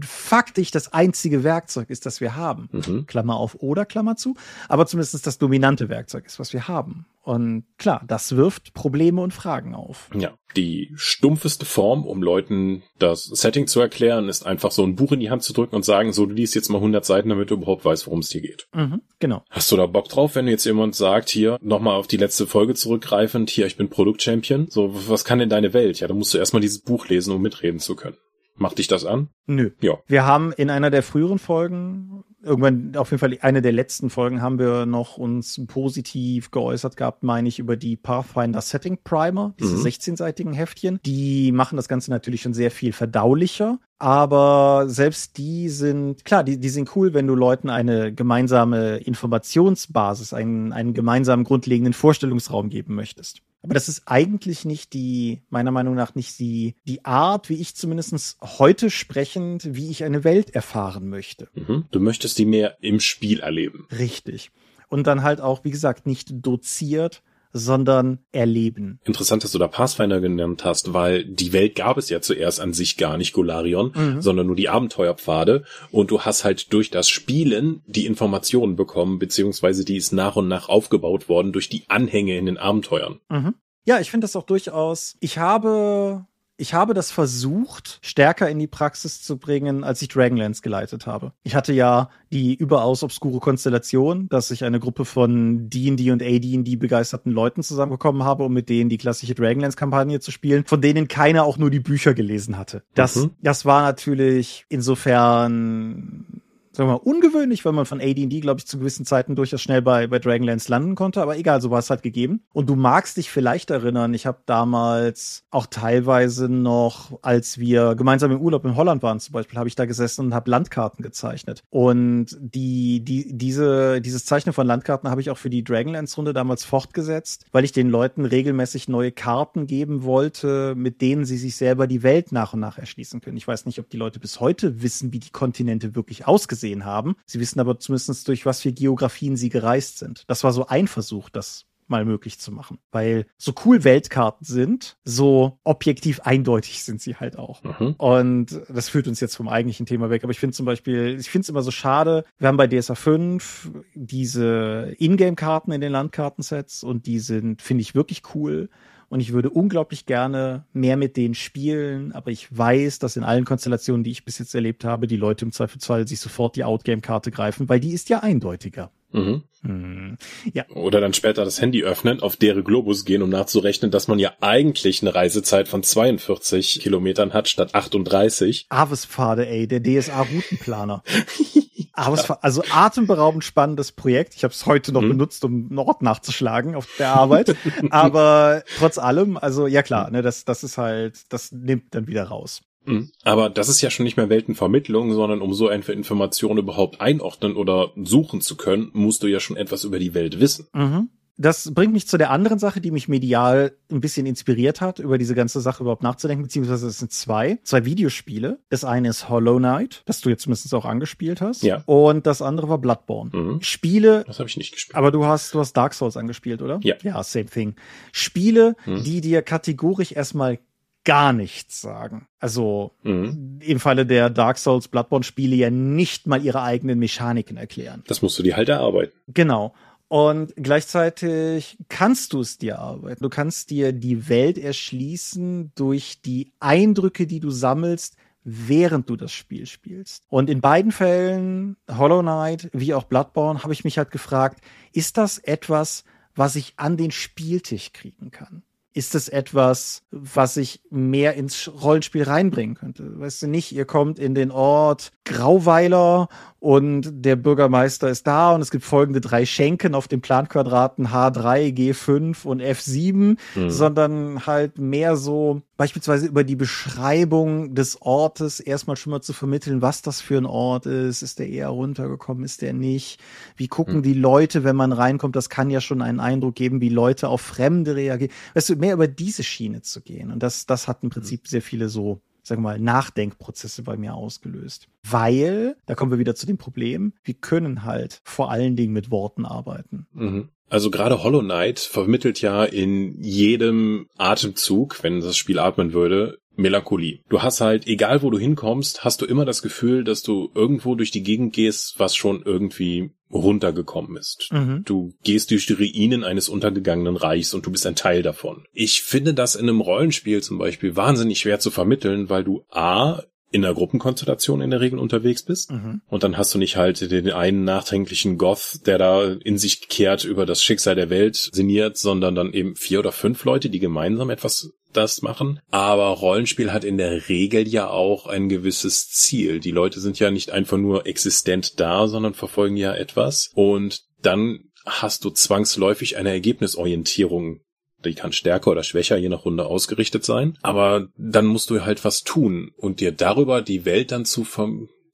faktisch das einzige Werkzeug ist, das wir haben. Mhm. Klammer auf oder Klammer zu. Aber zumindest das dominante Werkzeug ist, was wir haben. Und klar, das wirft Probleme und Fragen auf. Ja, die stumpfeste Form, um Leuten das Setting zu erklären, ist einfach so ein Buch in die Hand zu drücken und sagen, so, du liest jetzt mal 100 Seiten, damit du überhaupt weißt, worum es dir geht. Mhm, genau. Hast du da Bock drauf, wenn jetzt jemand sagt, hier, nochmal auf die letzte Folge zurückgreifend, hier, ich bin Produktchampion, so, was kann denn deine Welt? Ja, dann musst du erstmal dieses Buch lesen, um mitreden zu können. Macht dich das an? Nö. Ja. Wir haben in einer der früheren Folgen, irgendwann auf jeden Fall eine der letzten Folgen, haben wir noch uns positiv geäußert gehabt, meine ich, über die Pathfinder Setting Primer, diese mhm. 16-seitigen Heftchen. Die machen das Ganze natürlich schon sehr viel verdaulicher. Aber selbst die sind, klar, die, die sind cool, wenn du Leuten eine gemeinsame Informationsbasis, einen, einen gemeinsamen grundlegenden Vorstellungsraum geben möchtest. Aber das ist eigentlich nicht die, meiner Meinung nach nicht die, die Art, wie ich zumindest heute sprechend, wie ich eine Welt erfahren möchte. Mhm. Du möchtest die mehr im Spiel erleben. Richtig. Und dann halt auch, wie gesagt, nicht doziert, sondern erleben. Interessant, dass du da Pathfinder genannt hast, weil die Welt gab es ja zuerst an sich gar nicht Golarion, mhm. sondern nur die Abenteuerpfade und du hast halt durch das Spielen die Informationen bekommen, beziehungsweise die ist nach und nach aufgebaut worden durch die Anhänge in den Abenteuern. Mhm. Ja, ich finde das auch durchaus. Ich habe ich habe das versucht, stärker in die Praxis zu bringen, als ich Dragonlance geleitet habe. Ich hatte ja die überaus obskure Konstellation, dass ich eine Gruppe von D&D und AD&D begeisterten Leuten zusammenbekommen habe, um mit denen die klassische Dragonlance-Kampagne zu spielen, von denen keiner auch nur die Bücher gelesen hatte. Das, mhm. das war natürlich insofern sagen wir mal, ungewöhnlich, weil man von AD&D, glaube ich, zu gewissen Zeiten durchaus schnell bei, bei Dragonlance landen konnte. Aber egal, so war es halt gegeben. Und du magst dich vielleicht erinnern, ich habe damals auch teilweise noch, als wir gemeinsam im Urlaub in Holland waren zum Beispiel, habe ich da gesessen und habe Landkarten gezeichnet. Und die, die, diese, dieses Zeichnen von Landkarten habe ich auch für die Dragonlance-Runde damals fortgesetzt, weil ich den Leuten regelmäßig neue Karten geben wollte, mit denen sie sich selber die Welt nach und nach erschließen können. Ich weiß nicht, ob die Leute bis heute wissen, wie die Kontinente wirklich ausgesehen gesehen haben. Sie wissen aber zumindest durch was für Geografien sie gereist sind. Das war so ein Versuch, das mal möglich zu machen. Weil so cool Weltkarten sind, so objektiv eindeutig sind sie halt auch. Mhm. Und das führt uns jetzt vom eigentlichen Thema weg. Aber ich finde zum Beispiel, ich finde es immer so schade, wir haben bei DSA 5 diese Ingame-Karten in den Landkartensets und die sind, finde ich, wirklich cool und ich würde unglaublich gerne mehr mit denen spielen, aber ich weiß, dass in allen Konstellationen, die ich bis jetzt erlebt habe, die Leute im Zweifelsfall sich sofort die Outgame-Karte greifen, weil die ist ja eindeutiger. Mhm. Hm. Ja. Oder dann später das Handy öffnen, auf deren Globus gehen, um nachzurechnen, dass man ja eigentlich eine Reisezeit von 42 Kilometern hat statt 38. Avespfade, ey, der DSA-Routenplaner. Aber also atemberaubend spannendes Projekt. Ich habe es heute noch mhm. benutzt, um einen Ort nachzuschlagen auf der Arbeit. Aber trotz allem, also ja klar, ne, das, das ist halt, das nimmt dann wieder raus. Mhm. Aber das ist ja schon nicht mehr Weltenvermittlung, sondern um so eine Information überhaupt einordnen oder suchen zu können, musst du ja schon etwas über die Welt wissen. Mhm das bringt mich zu der anderen Sache, die mich medial ein bisschen inspiriert hat, über diese ganze Sache überhaupt nachzudenken, beziehungsweise es sind zwei, zwei Videospiele. Das eine ist Hollow Knight, das du jetzt zumindest auch angespielt hast. Ja. Und das andere war Bloodborne. Mhm. Spiele. Das habe ich nicht gespielt. Aber du hast, du hast Dark Souls angespielt, oder? Ja. Ja, same thing. Spiele, mhm. die dir kategorisch erstmal gar nichts sagen. Also mhm. im Falle der Dark Souls Bloodborne Spiele ja nicht mal ihre eigenen Mechaniken erklären. Das musst du dir halt erarbeiten. Genau. Und gleichzeitig kannst du es dir arbeiten. Du kannst dir die Welt erschließen durch die Eindrücke, die du sammelst, während du das Spiel spielst. Und in beiden Fällen, Hollow Knight wie auch Bloodborne, habe ich mich halt gefragt, ist das etwas, was ich an den Spieltisch kriegen kann? ist es etwas, was ich mehr ins Rollenspiel reinbringen könnte. Weißt du nicht, ihr kommt in den Ort Grauweiler und der Bürgermeister ist da und es gibt folgende drei Schenken auf dem Planquadraten H3, G5 und F7, mhm. sondern halt mehr so beispielsweise über die Beschreibung des Ortes erstmal schon mal zu vermitteln, was das für ein Ort ist. Ist der eher runtergekommen, ist der nicht? Wie gucken mhm. die Leute, wenn man reinkommt? Das kann ja schon einen Eindruck geben, wie Leute auf Fremde reagieren. Weißt du, mehr über diese Schiene zu gehen. Und das, das hat im Prinzip mhm. sehr viele so sagen wir mal, Nachdenkprozesse bei mir ausgelöst. Weil, da kommen wir wieder zu dem Problem, wir können halt vor allen Dingen mit Worten arbeiten. Mhm. Also gerade Hollow Knight vermittelt ja in jedem Atemzug, wenn das Spiel atmen würde, Melancholie. Du hast halt, egal wo du hinkommst, hast du immer das Gefühl, dass du irgendwo durch die Gegend gehst, was schon irgendwie runtergekommen ist. Mhm. Du gehst durch die Ruinen eines untergegangenen Reichs und du bist ein Teil davon. Ich finde das in einem Rollenspiel zum Beispiel wahnsinnig schwer zu vermitteln, weil du A, in der Gruppenkonstellation in der Regel unterwegs bist. Mhm. Und dann hast du nicht halt den einen nachträglichen Goth, der da in sich kehrt über das Schicksal der Welt sinniert, sondern dann eben vier oder fünf Leute, die gemeinsam etwas das machen. Aber Rollenspiel hat in der Regel ja auch ein gewisses Ziel. Die Leute sind ja nicht einfach nur existent da, sondern verfolgen ja etwas. Und dann hast du zwangsläufig eine Ergebnisorientierung die kann stärker oder schwächer je nach Runde ausgerichtet sein. Aber dann musst du halt was tun und dir darüber die Welt dann zu,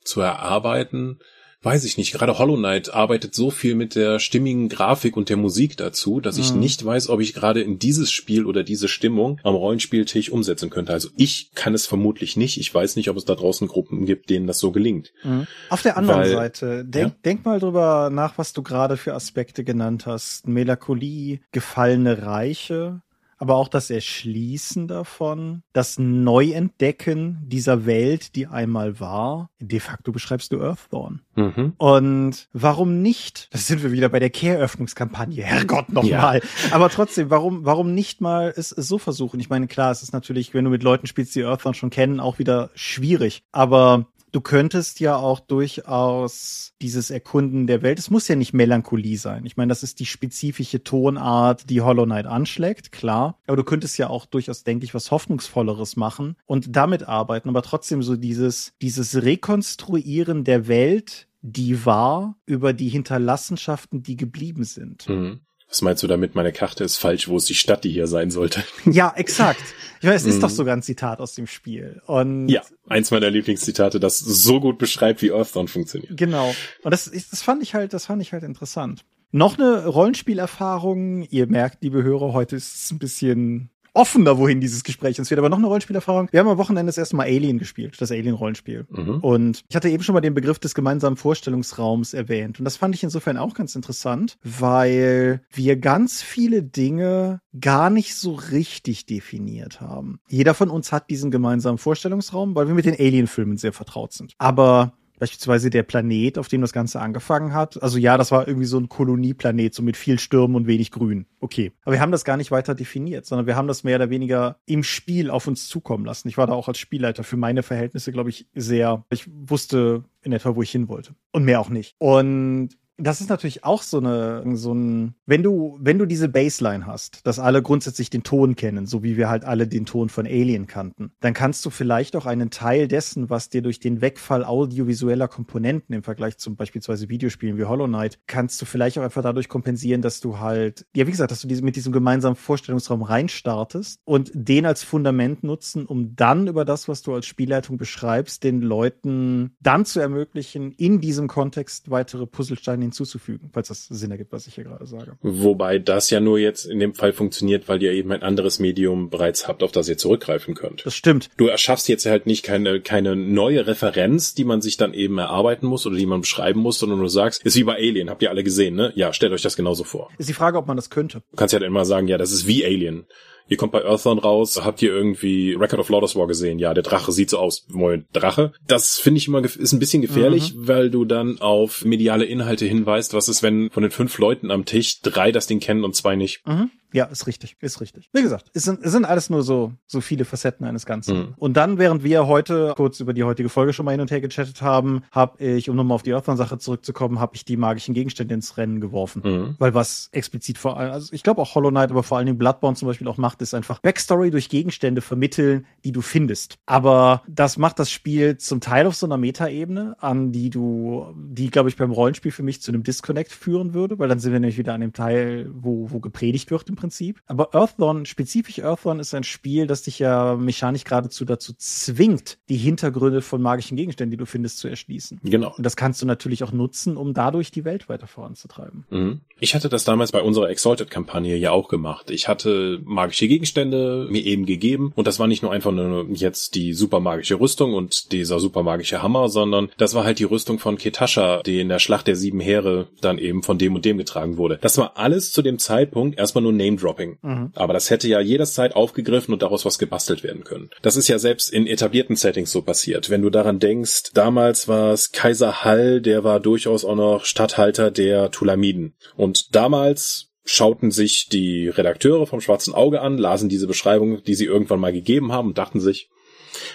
zu erarbeiten, weiß ich nicht, gerade Hollow Knight arbeitet so viel mit der stimmigen Grafik und der Musik dazu, dass ich mhm. nicht weiß, ob ich gerade in dieses Spiel oder diese Stimmung am Rollenspieltisch umsetzen könnte. Also ich kann es vermutlich nicht. Ich weiß nicht, ob es da draußen Gruppen gibt, denen das so gelingt. Mhm. Auf der anderen Weil, Seite, denk, ja? denk mal drüber nach, was du gerade für Aspekte genannt hast. Melancholie, gefallene Reiche, aber auch das Erschließen davon, das Neuentdecken dieser Welt, die einmal war. De facto beschreibst du Earthdawn. Mhm. Und warum nicht? Das sind wir wieder bei der Care-Öffnungskampagne. Herrgott nochmal. Ja. Aber trotzdem, warum, warum nicht mal es, so versuchen? Ich meine, klar, es ist natürlich, wenn du mit Leuten spielst, die Earthdawn schon kennen, auch wieder schwierig. Aber du könntest ja auch durchaus dieses Erkunden der Welt, es muss ja nicht Melancholie sein. Ich meine, das ist die spezifische Tonart, die Hollow Knight anschlägt, klar. Aber du könntest ja auch durchaus, denke ich, was Hoffnungsvolleres machen und damit arbeiten, aber trotzdem so dieses, dieses Rekonstruieren der Welt, die war, über die Hinterlassenschaften, die geblieben sind. Mhm. Was meinst du damit, meine Karte ist falsch, wo ist die Stadt, die hier sein sollte? Ja, exakt. Ich meine, es ist doch sogar ein Zitat aus dem Spiel. Und ja, eins meiner Lieblingszitate, das so gut beschreibt, wie Earthdawn funktioniert. Genau. Und das, das fand ich halt, das fand ich halt interessant. Noch eine Rollenspielerfahrung. Ihr merkt, liebe Hörer, heute ist es ein bisschen offener, wohin dieses Gespräch uns führt. Aber noch eine Rollenspielerfahrung. Wir haben am Wochenende das erste Mal Alien gespielt, das Alien-Rollenspiel. Mhm. Und ich hatte eben schon mal den Begriff des gemeinsamen Vorstellungsraums erwähnt. Und das fand ich insofern auch ganz interessant, weil wir ganz viele Dinge gar nicht so richtig definiert haben. Jeder von uns hat diesen gemeinsamen Vorstellungsraum, weil wir mit den Alien-Filmen sehr vertraut sind. Aber beispielsweise der Planet, auf dem das Ganze angefangen hat. Also ja, das war irgendwie so ein Kolonieplanet, so mit viel Stürmen und wenig Grün. Okay. Aber wir haben das gar nicht weiter definiert, sondern wir haben das mehr oder weniger im Spiel auf uns zukommen lassen. Ich war da auch als Spielleiter für meine Verhältnisse, glaube ich, sehr, ich wusste in etwa, wo ich hin wollte. Und mehr auch nicht. Und das ist natürlich auch so eine, so ein, wenn du, wenn du diese Baseline hast, dass alle grundsätzlich den Ton kennen, so wie wir halt alle den Ton von Alien kannten, dann kannst du vielleicht auch einen Teil dessen, was dir durch den Wegfall audiovisueller Komponenten im Vergleich zum beispielsweise Videospielen wie Hollow Knight, kannst du vielleicht auch einfach dadurch kompensieren, dass du halt, ja, wie gesagt, dass du diese, mit diesem gemeinsamen Vorstellungsraum reinstartest und den als Fundament nutzen, um dann über das, was du als Spielleitung beschreibst, den Leuten dann zu ermöglichen, in diesem Kontext weitere Puzzlesteine hinzuzufügen, falls das Sinn ergibt, was ich hier gerade sage. Wobei das ja nur jetzt in dem Fall funktioniert, weil ihr eben ein anderes Medium bereits habt, auf das ihr zurückgreifen könnt. Das stimmt. Du erschaffst jetzt halt nicht keine, keine neue Referenz, die man sich dann eben erarbeiten muss oder die man beschreiben muss, sondern du sagst, ist wie bei Alien, habt ihr alle gesehen, ne? Ja, stellt euch das genauso vor. Ist die Frage, ob man das könnte. Du kannst ja dann immer sagen, ja, das ist wie Alien. Ihr kommt bei Earthbound raus, habt ihr irgendwie Record of Lotus War gesehen? Ja, der Drache sieht so aus. Moin, Drache. Das finde ich immer, ist ein bisschen gefährlich, mhm. weil du dann auf mediale Inhalte hinweist. Was ist, wenn von den fünf Leuten am Tisch drei das Ding kennen und zwei nicht? Mhm. Ja, ist richtig, ist richtig. Wie gesagt, es sind, es sind alles nur so, so viele Facetten eines Ganzen. Mhm. Und dann, während wir heute kurz über die heutige Folge schon mal hin und her gechattet haben, habe ich, um nochmal auf die Earthbound-Sache zurückzukommen, habe ich die magischen Gegenstände ins Rennen geworfen. Mhm. Weil was explizit vor allem, also ich glaube auch Hollow Knight, aber vor allen Dingen Bloodborne zum Beispiel auch macht, ist einfach Backstory durch Gegenstände vermitteln, die du findest. Aber das macht das Spiel zum Teil auf so einer Metaebene, an die du, die, glaube ich, beim Rollenspiel für mich zu einem Disconnect führen würde, weil dann sind wir nämlich wieder an dem Teil, wo, wo gepredigt wird im Prinzip. Aber Earthdawn, spezifisch Earthdawn ist ein Spiel, das dich ja mechanisch geradezu dazu zwingt, die Hintergründe von magischen Gegenständen, die du findest, zu erschließen. Genau. Und das kannst du natürlich auch nutzen, um dadurch die Welt weiter voranzutreiben. Mhm. Ich hatte das damals bei unserer Exalted-Kampagne ja auch gemacht. Ich hatte magische Gegenstände mir eben gegeben und das war nicht nur einfach nur jetzt die super magische Rüstung und dieser super magische Hammer, sondern das war halt die Rüstung von Ketasha, die in der Schlacht der sieben Heere dann eben von dem und dem getragen wurde. Das war alles zu dem Zeitpunkt erstmal nur Name-Dropping. Mhm. Aber das hätte ja jederzeit aufgegriffen und daraus was gebastelt werden können. Das ist ja selbst in etablierten Settings so passiert. Wenn du daran denkst, damals war es Kaiser Hall, der war durchaus auch noch Statthalter der Tulamiden. Und damals schauten sich die Redakteure vom Schwarzen Auge an, lasen diese Beschreibung, die sie irgendwann mal gegeben haben und dachten sich,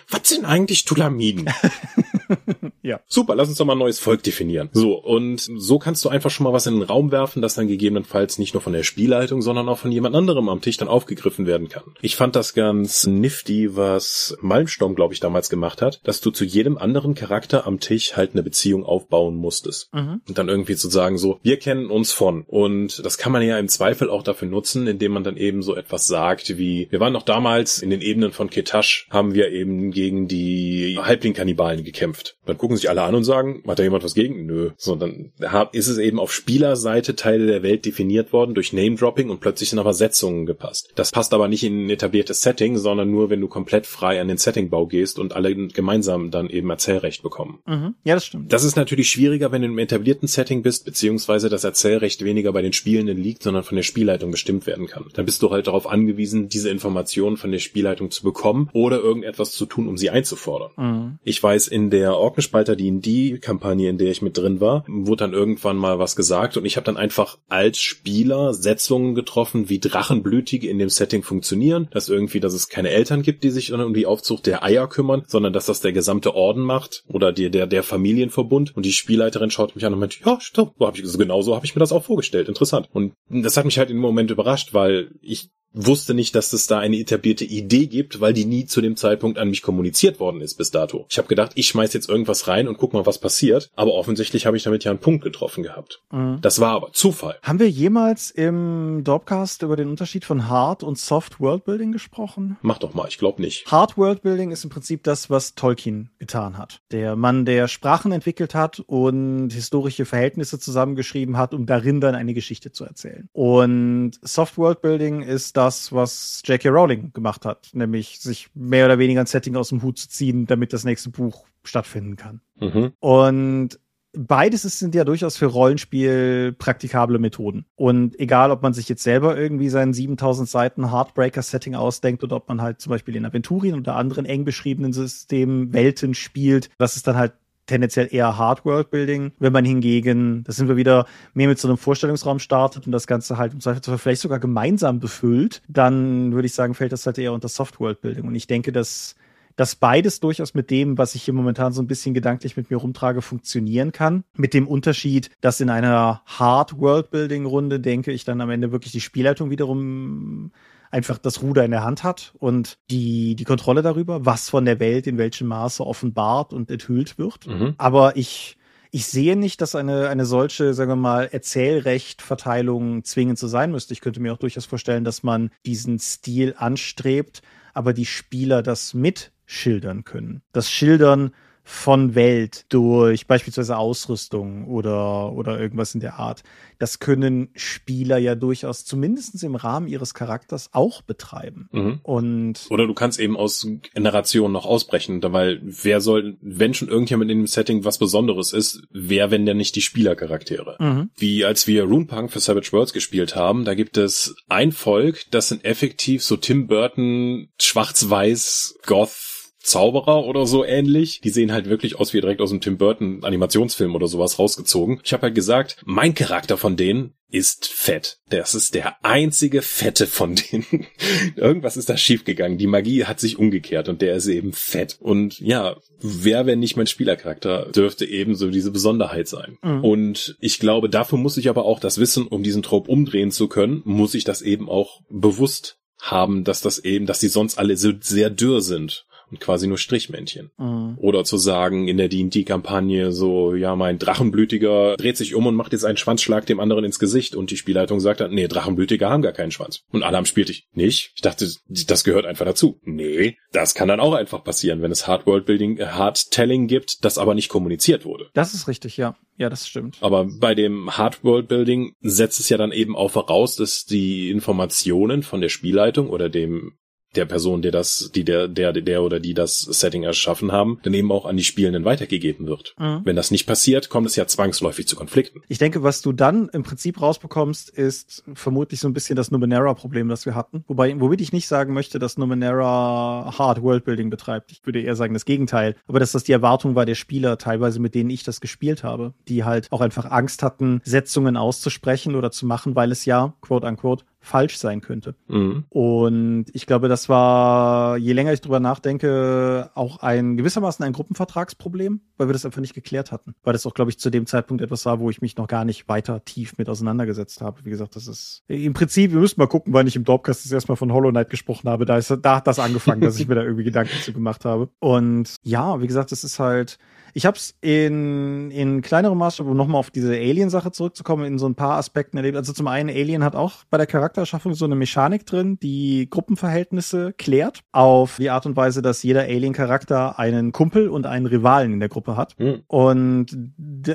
was sind eigentlich Tulamiden? ja. Super, lass uns doch mal ein neues Volk definieren. So, und so kannst du einfach schon mal was in den Raum werfen, das dann gegebenenfalls nicht nur von der Spielleitung, sondern auch von jemand anderem am Tisch dann aufgegriffen werden kann. Ich fand das ganz nifty, was Malmstorm, glaube ich, damals gemacht hat, dass du zu jedem anderen Charakter am Tisch halt eine Beziehung aufbauen musstest. Mhm. Und dann irgendwie zu sagen, so, wir kennen uns von. Und das kann man ja im Zweifel auch dafür nutzen, indem man dann eben so etwas sagt wie, wir waren noch damals in den Ebenen von Ketash, haben wir eben gegen die Halbling-Kannibalen gekämpft. Dann gucken sich alle an und sagen, hat da jemand was gegen? Nö. So, dann ist es eben auf Spielerseite Teile der Welt definiert worden durch Name-Dropping und plötzlich sind aber Setzungen gepasst. Das passt aber nicht in ein etabliertes Setting, sondern nur, wenn du komplett frei an den Settingbau gehst und alle gemeinsam dann eben Erzählrecht bekommen. Mhm. Ja, das stimmt. Das ist natürlich schwieriger, wenn du im etablierten Setting bist, beziehungsweise das Erzählrecht weniger bei den Spielenden liegt, sondern von der Spielleitung bestimmt werden kann. Dann bist du halt darauf angewiesen, diese Informationen von der Spielleitung zu bekommen oder irgendetwas zu tun, um sie einzufordern. Mhm. Ich weiß, in der Orkenspalter D&D-Kampagne, in der ich mit drin war, wurde dann irgendwann mal was gesagt und ich habe dann einfach als Spieler Setzungen getroffen, wie Drachenblütige in dem Setting funktionieren, dass irgendwie, dass es keine Eltern gibt, die sich um die Aufzucht der Eier kümmern, sondern dass das der gesamte Orden macht oder die, der, der Familienverbund und die Spielleiterin schaut mich an und meint, ja, stopp, so hab ich, so genau so habe ich mir das auch vorgestellt, interessant. Und das hat mich halt im Moment überrascht, weil ich wusste nicht, dass es da eine etablierte Idee gibt, weil die nie zu dem Zeitpunkt an mich kommuniziert worden ist bis dato. Ich habe gedacht, ich schmeiß jetzt irgendwas rein und guck mal, was passiert. Aber offensichtlich habe ich damit ja einen Punkt getroffen gehabt. Mhm. Das war aber Zufall. Haben wir jemals im Dorpcast über den Unterschied von Hard und Soft Worldbuilding gesprochen? Mach doch mal, ich glaube nicht. Hard Worldbuilding ist im Prinzip das, was Tolkien getan hat. Der Mann, der Sprachen entwickelt hat und historische Verhältnisse zusammengeschrieben hat, um darin dann eine Geschichte zu erzählen. Und Soft Worldbuilding ist das, was J.K. Rowling gemacht hat, nämlich sich mehr oder weniger ein Setting aus dem Hut zu ziehen, damit das nächste Buch stattfinden kann. Mhm. Und beides sind ja durchaus für Rollenspiel praktikable Methoden. Und egal, ob man sich jetzt selber irgendwie sein 7000 Seiten Heartbreaker-Setting ausdenkt oder ob man halt zum Beispiel in Aventurien oder anderen eng beschriebenen Systemen Welten spielt, das ist dann halt tendenziell eher Hard World Building. Wenn man hingegen, da sind wir wieder mehr mit so einem Vorstellungsraum startet und das Ganze halt im Zweifelsfall vielleicht sogar gemeinsam befüllt, dann würde ich sagen, fällt das halt eher unter Soft World Building. Und ich denke, dass dass beides durchaus mit dem, was ich hier momentan so ein bisschen gedanklich mit mir rumtrage, funktionieren kann. Mit dem Unterschied, dass in einer Hard World Building Runde, denke ich, dann am Ende wirklich die Spielleitung wiederum einfach das Ruder in der Hand hat und die, die Kontrolle darüber, was von der Welt in welchem Maße offenbart und enthüllt wird. Mhm. Aber ich, ich sehe nicht, dass eine, eine solche, sagen wir mal, Erzählrechtverteilung zwingend zu sein müsste. Ich könnte mir auch durchaus vorstellen, dass man diesen Stil anstrebt, aber die Spieler das mitschildern können. Das Schildern von Welt durch beispielsweise Ausrüstung oder, oder irgendwas in der Art. Das können Spieler ja durchaus zumindest im Rahmen ihres Charakters auch betreiben. Mhm. Und oder du kannst eben aus Generationen noch ausbrechen, weil wer soll, wenn schon irgendjemand in dem Setting was Besonderes ist, wer, wenn denn nicht die Spielercharaktere? Mhm. Wie als wir Runepunk für Savage Worlds gespielt haben, da gibt es ein Volk, das sind effektiv so Tim Burton schwarz-weiß Goth Zauberer oder so ähnlich. Die sehen halt wirklich aus wie direkt aus einem Tim Burton Animationsfilm oder sowas rausgezogen. Ich habe halt gesagt, mein Charakter von denen ist fett. Das ist der einzige Fette von denen. Irgendwas ist da schiefgegangen. Die Magie hat sich umgekehrt und der ist eben fett. Und ja, wer, wenn nicht mein Spielercharakter, dürfte eben so diese Besonderheit sein. Mhm. Und ich glaube, dafür muss ich aber auch das Wissen, um diesen Trop umdrehen zu können, muss ich das eben auch bewusst haben, dass das eben, dass die sonst alle so sehr dürr sind und quasi nur Strichmännchen. Mhm. Oder zu sagen in der D&D-Kampagne so, ja, mein Drachenblütiger dreht sich um und macht jetzt einen Schwanzschlag dem anderen ins Gesicht und die Spielleitung sagt dann, nee, Drachenblütiger haben gar keinen Schwanz. Und alle haben spielt ich nicht. Ich dachte, das gehört einfach dazu. Nee, das kann dann auch einfach passieren, wenn es Hard World-Building, äh, Hard Telling gibt, das aber nicht kommuniziert wurde. Das ist richtig, ja. Ja, das stimmt. Aber bei dem Hard World Building setzt es ja dann eben auch voraus, dass die Informationen von der Spielleitung oder dem der Person, der das, die der, der, der oder die das Setting erschaffen haben, dann eben auch an die Spielenden weitergegeben wird. Mhm. Wenn das nicht passiert, kommt es ja zwangsläufig zu Konflikten. Ich denke, was du dann im Prinzip rausbekommst, ist vermutlich so ein bisschen das Numenera-Problem, das wir hatten. Wobei, womit ich nicht sagen möchte, dass Numenera Hard Worldbuilding betreibt. Ich würde eher sagen das Gegenteil. Aber dass das die Erwartung war der Spieler, teilweise mit denen ich das gespielt habe, die halt auch einfach Angst hatten, Setzungen auszusprechen oder zu machen, weil es ja, quote unquote, falsch sein könnte. Mhm. Und ich glaube, das war, je länger ich drüber nachdenke, auch ein gewissermaßen ein Gruppenvertragsproblem, weil wir das einfach nicht geklärt hatten. Weil das auch, glaube ich, zu dem Zeitpunkt etwas war, wo ich mich noch gar nicht weiter tief mit auseinandergesetzt habe. Wie gesagt, das ist im Prinzip, wir müssen mal gucken, wann ich im Dorpcast das erstmal von Hollow Knight gesprochen habe. Da ist, da hat das angefangen, dass ich mir da irgendwie Gedanken zu gemacht habe. Und ja, wie gesagt, das ist halt, ich habe es in, in kleinerem Maßstab, um nochmal auf diese Alien-Sache zurückzukommen, in so ein paar Aspekten erlebt. Also zum einen, Alien hat auch bei der Charaktererschaffung so eine Mechanik drin, die Gruppenverhältnisse klärt. Auf die Art und Weise, dass jeder Alien-Charakter einen Kumpel und einen Rivalen in der Gruppe hat. Mhm. Und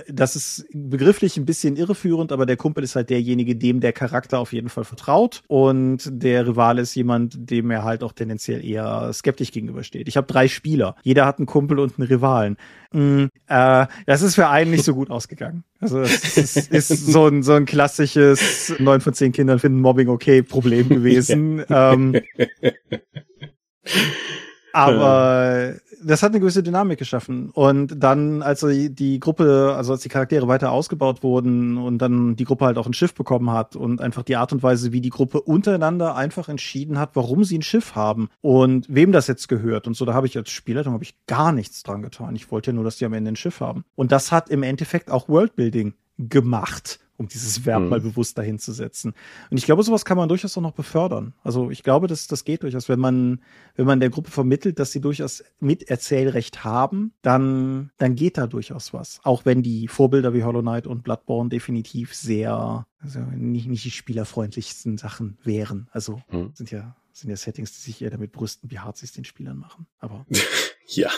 das ist begrifflich ein bisschen irreführend, aber der Kumpel ist halt derjenige, dem der Charakter auf jeden Fall vertraut. Und der Rivale ist jemand, dem er halt auch tendenziell eher skeptisch gegenübersteht. Ich habe drei Spieler. Jeder hat einen Kumpel und einen Rivalen. Mm, äh, das ist für einen nicht so gut ausgegangen. Also es ist, ist so, ein, so ein klassisches neun von zehn Kindern finden Mobbing okay Problem gewesen. ähm, aber das hat eine gewisse Dynamik geschaffen. Und dann, als die Gruppe, also als die Charaktere weiter ausgebaut wurden und dann die Gruppe halt auch ein Schiff bekommen hat und einfach die Art und Weise, wie die Gruppe untereinander einfach entschieden hat, warum sie ein Schiff haben und wem das jetzt gehört. Und so, da habe ich als Spielleitung habe ich gar nichts dran getan. Ich wollte ja nur, dass die am Ende ein Schiff haben. Und das hat im Endeffekt auch Worldbuilding gemacht um dieses Verb mhm. mal bewusst dahin zu setzen. Und ich glaube, sowas kann man durchaus auch noch befördern. Also ich glaube, das, das geht durchaus. Wenn man, wenn man der Gruppe vermittelt, dass sie durchaus Miterzählrecht haben, dann, dann geht da durchaus was. Auch wenn die Vorbilder wie Hollow Knight und Bloodborne definitiv sehr, also nicht, nicht die spielerfreundlichsten Sachen wären. Also mhm. sind ja sind ja Settings, die sich eher damit brüsten, wie hart sie es den Spielern machen. Aber ja,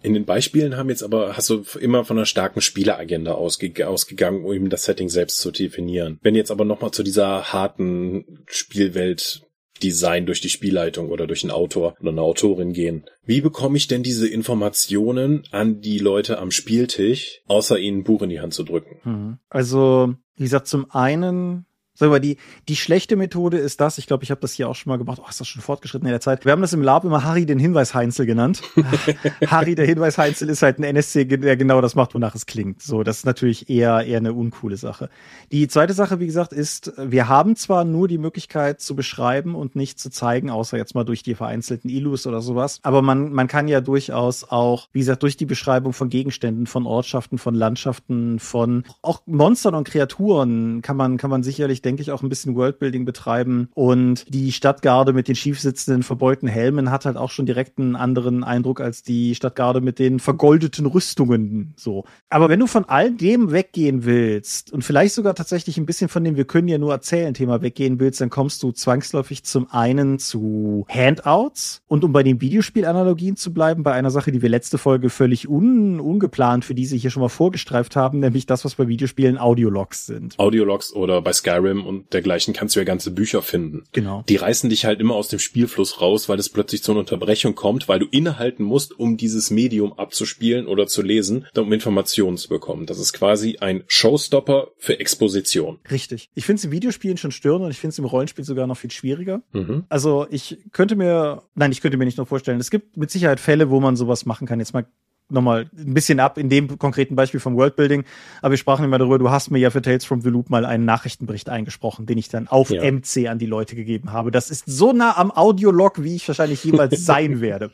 in den Beispielen haben jetzt aber hast du immer von einer starken Spieleragenda ausge ausgegangen, um eben das Setting selbst zu definieren. Wenn jetzt aber nochmal zu dieser harten Spielwelt Design durch die Spielleitung oder durch einen Autor oder eine Autorin gehen. Wie bekomme ich denn diese Informationen an die Leute am Spieltisch, außer ihnen ein Buch in die Hand zu drücken? Mhm. Also, wie gesagt, zum einen Sag mal, die, die schlechte Methode ist das, ich glaube, ich habe das hier auch schon mal gemacht, oh, ist das schon fortgeschritten in der Zeit. Wir haben das im Lab immer Harry den Hinweis-Heinzel genannt. Harry der Hinweis-Heinzel ist halt ein NSC, der genau das macht, wonach es klingt. So, das ist natürlich eher, eher eine uncoole Sache. Die zweite Sache, wie gesagt, ist, wir haben zwar nur die Möglichkeit zu beschreiben und nicht zu zeigen, außer jetzt mal durch die vereinzelten Illus oder sowas, aber man, man kann ja durchaus auch, wie gesagt, durch die Beschreibung von Gegenständen, von Ortschaften, von Landschaften, von auch Monstern und Kreaturen kann man, kann man sicherlich denke ich, auch ein bisschen Worldbuilding betreiben. Und die Stadtgarde mit den schief verbeulten Helmen hat halt auch schon direkt einen anderen Eindruck als die Stadtgarde mit den vergoldeten Rüstungen. So. Aber wenn du von all dem weggehen willst und vielleicht sogar tatsächlich ein bisschen von dem wir können ja nur erzählen Thema weggehen willst, dann kommst du zwangsläufig zum einen zu Handouts und um bei den Videospielanalogien zu bleiben, bei einer Sache, die wir letzte Folge völlig un ungeplant für diese hier schon mal vorgestreift haben, nämlich das, was bei Videospielen Audiologs sind. Audiologs oder bei Skyrim Skyrim und dergleichen kannst du ja ganze Bücher finden. Genau. Die reißen dich halt immer aus dem Spielfluss raus, weil es plötzlich zu einer Unterbrechung kommt, weil du innehalten musst, um dieses Medium abzuspielen oder zu lesen, um Informationen zu bekommen. Das ist quasi ein Showstopper für Exposition. Richtig. Ich finde es im Videospielen schon störend und ich finde es im Rollenspiel sogar noch viel schwieriger. Mhm. Also ich könnte mir, nein, ich könnte mir nicht nur vorstellen, es gibt mit Sicherheit Fälle, wo man sowas machen kann. Jetzt mal nochmal ein bisschen ab in dem konkreten Beispiel vom Worldbuilding, aber wir sprachen immer darüber, du hast mir ja für Tales from the Loop mal einen Nachrichtenbericht eingesprochen, den ich dann auf ja. MC an die Leute gegeben habe. Das ist so nah am Audiolog, wie ich wahrscheinlich jemals sein werde.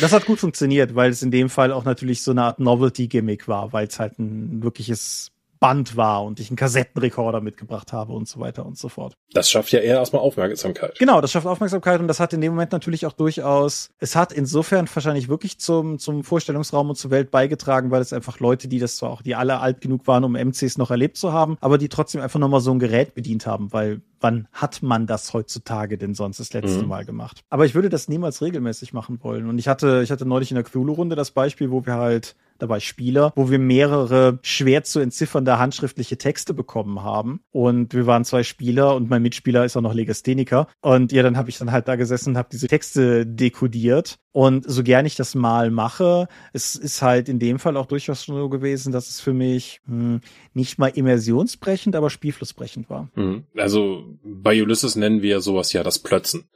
Das hat gut funktioniert, weil es in dem Fall auch natürlich so eine Art Novelty-Gimmick war, weil es halt ein wirkliches Band war und ich einen Kassettenrekorder mitgebracht habe und so weiter und so fort. Das schafft ja eher erstmal Aufmerksamkeit. Genau, das schafft Aufmerksamkeit und das hat in dem Moment natürlich auch durchaus, es hat insofern wahrscheinlich wirklich zum, zum Vorstellungsraum und zur Welt beigetragen, weil es einfach Leute, die das zwar auch, die alle alt genug waren, um MCs noch erlebt zu haben, aber die trotzdem einfach nochmal so ein Gerät bedient haben, weil wann hat man das heutzutage denn sonst das letzte mhm. Mal gemacht? Aber ich würde das niemals regelmäßig machen wollen. Und ich hatte, ich hatte neulich in der Cthulhu-Runde das Beispiel, wo wir halt dabei Spieler, wo wir mehrere schwer zu entziffernde handschriftliche Texte bekommen haben. Und wir waren zwei Spieler und mein Mitspieler ist auch noch Legastheniker. Und ja, dann habe ich dann halt da gesessen und habe diese Texte dekodiert. Und so gern ich das mal mache, es ist halt in dem Fall auch durchaus so gewesen, dass es für mich hm, nicht mal immersionsbrechend, aber spielflussbrechend war. Mhm. Also bei Ulysses nennen wir sowas ja das Plötzen,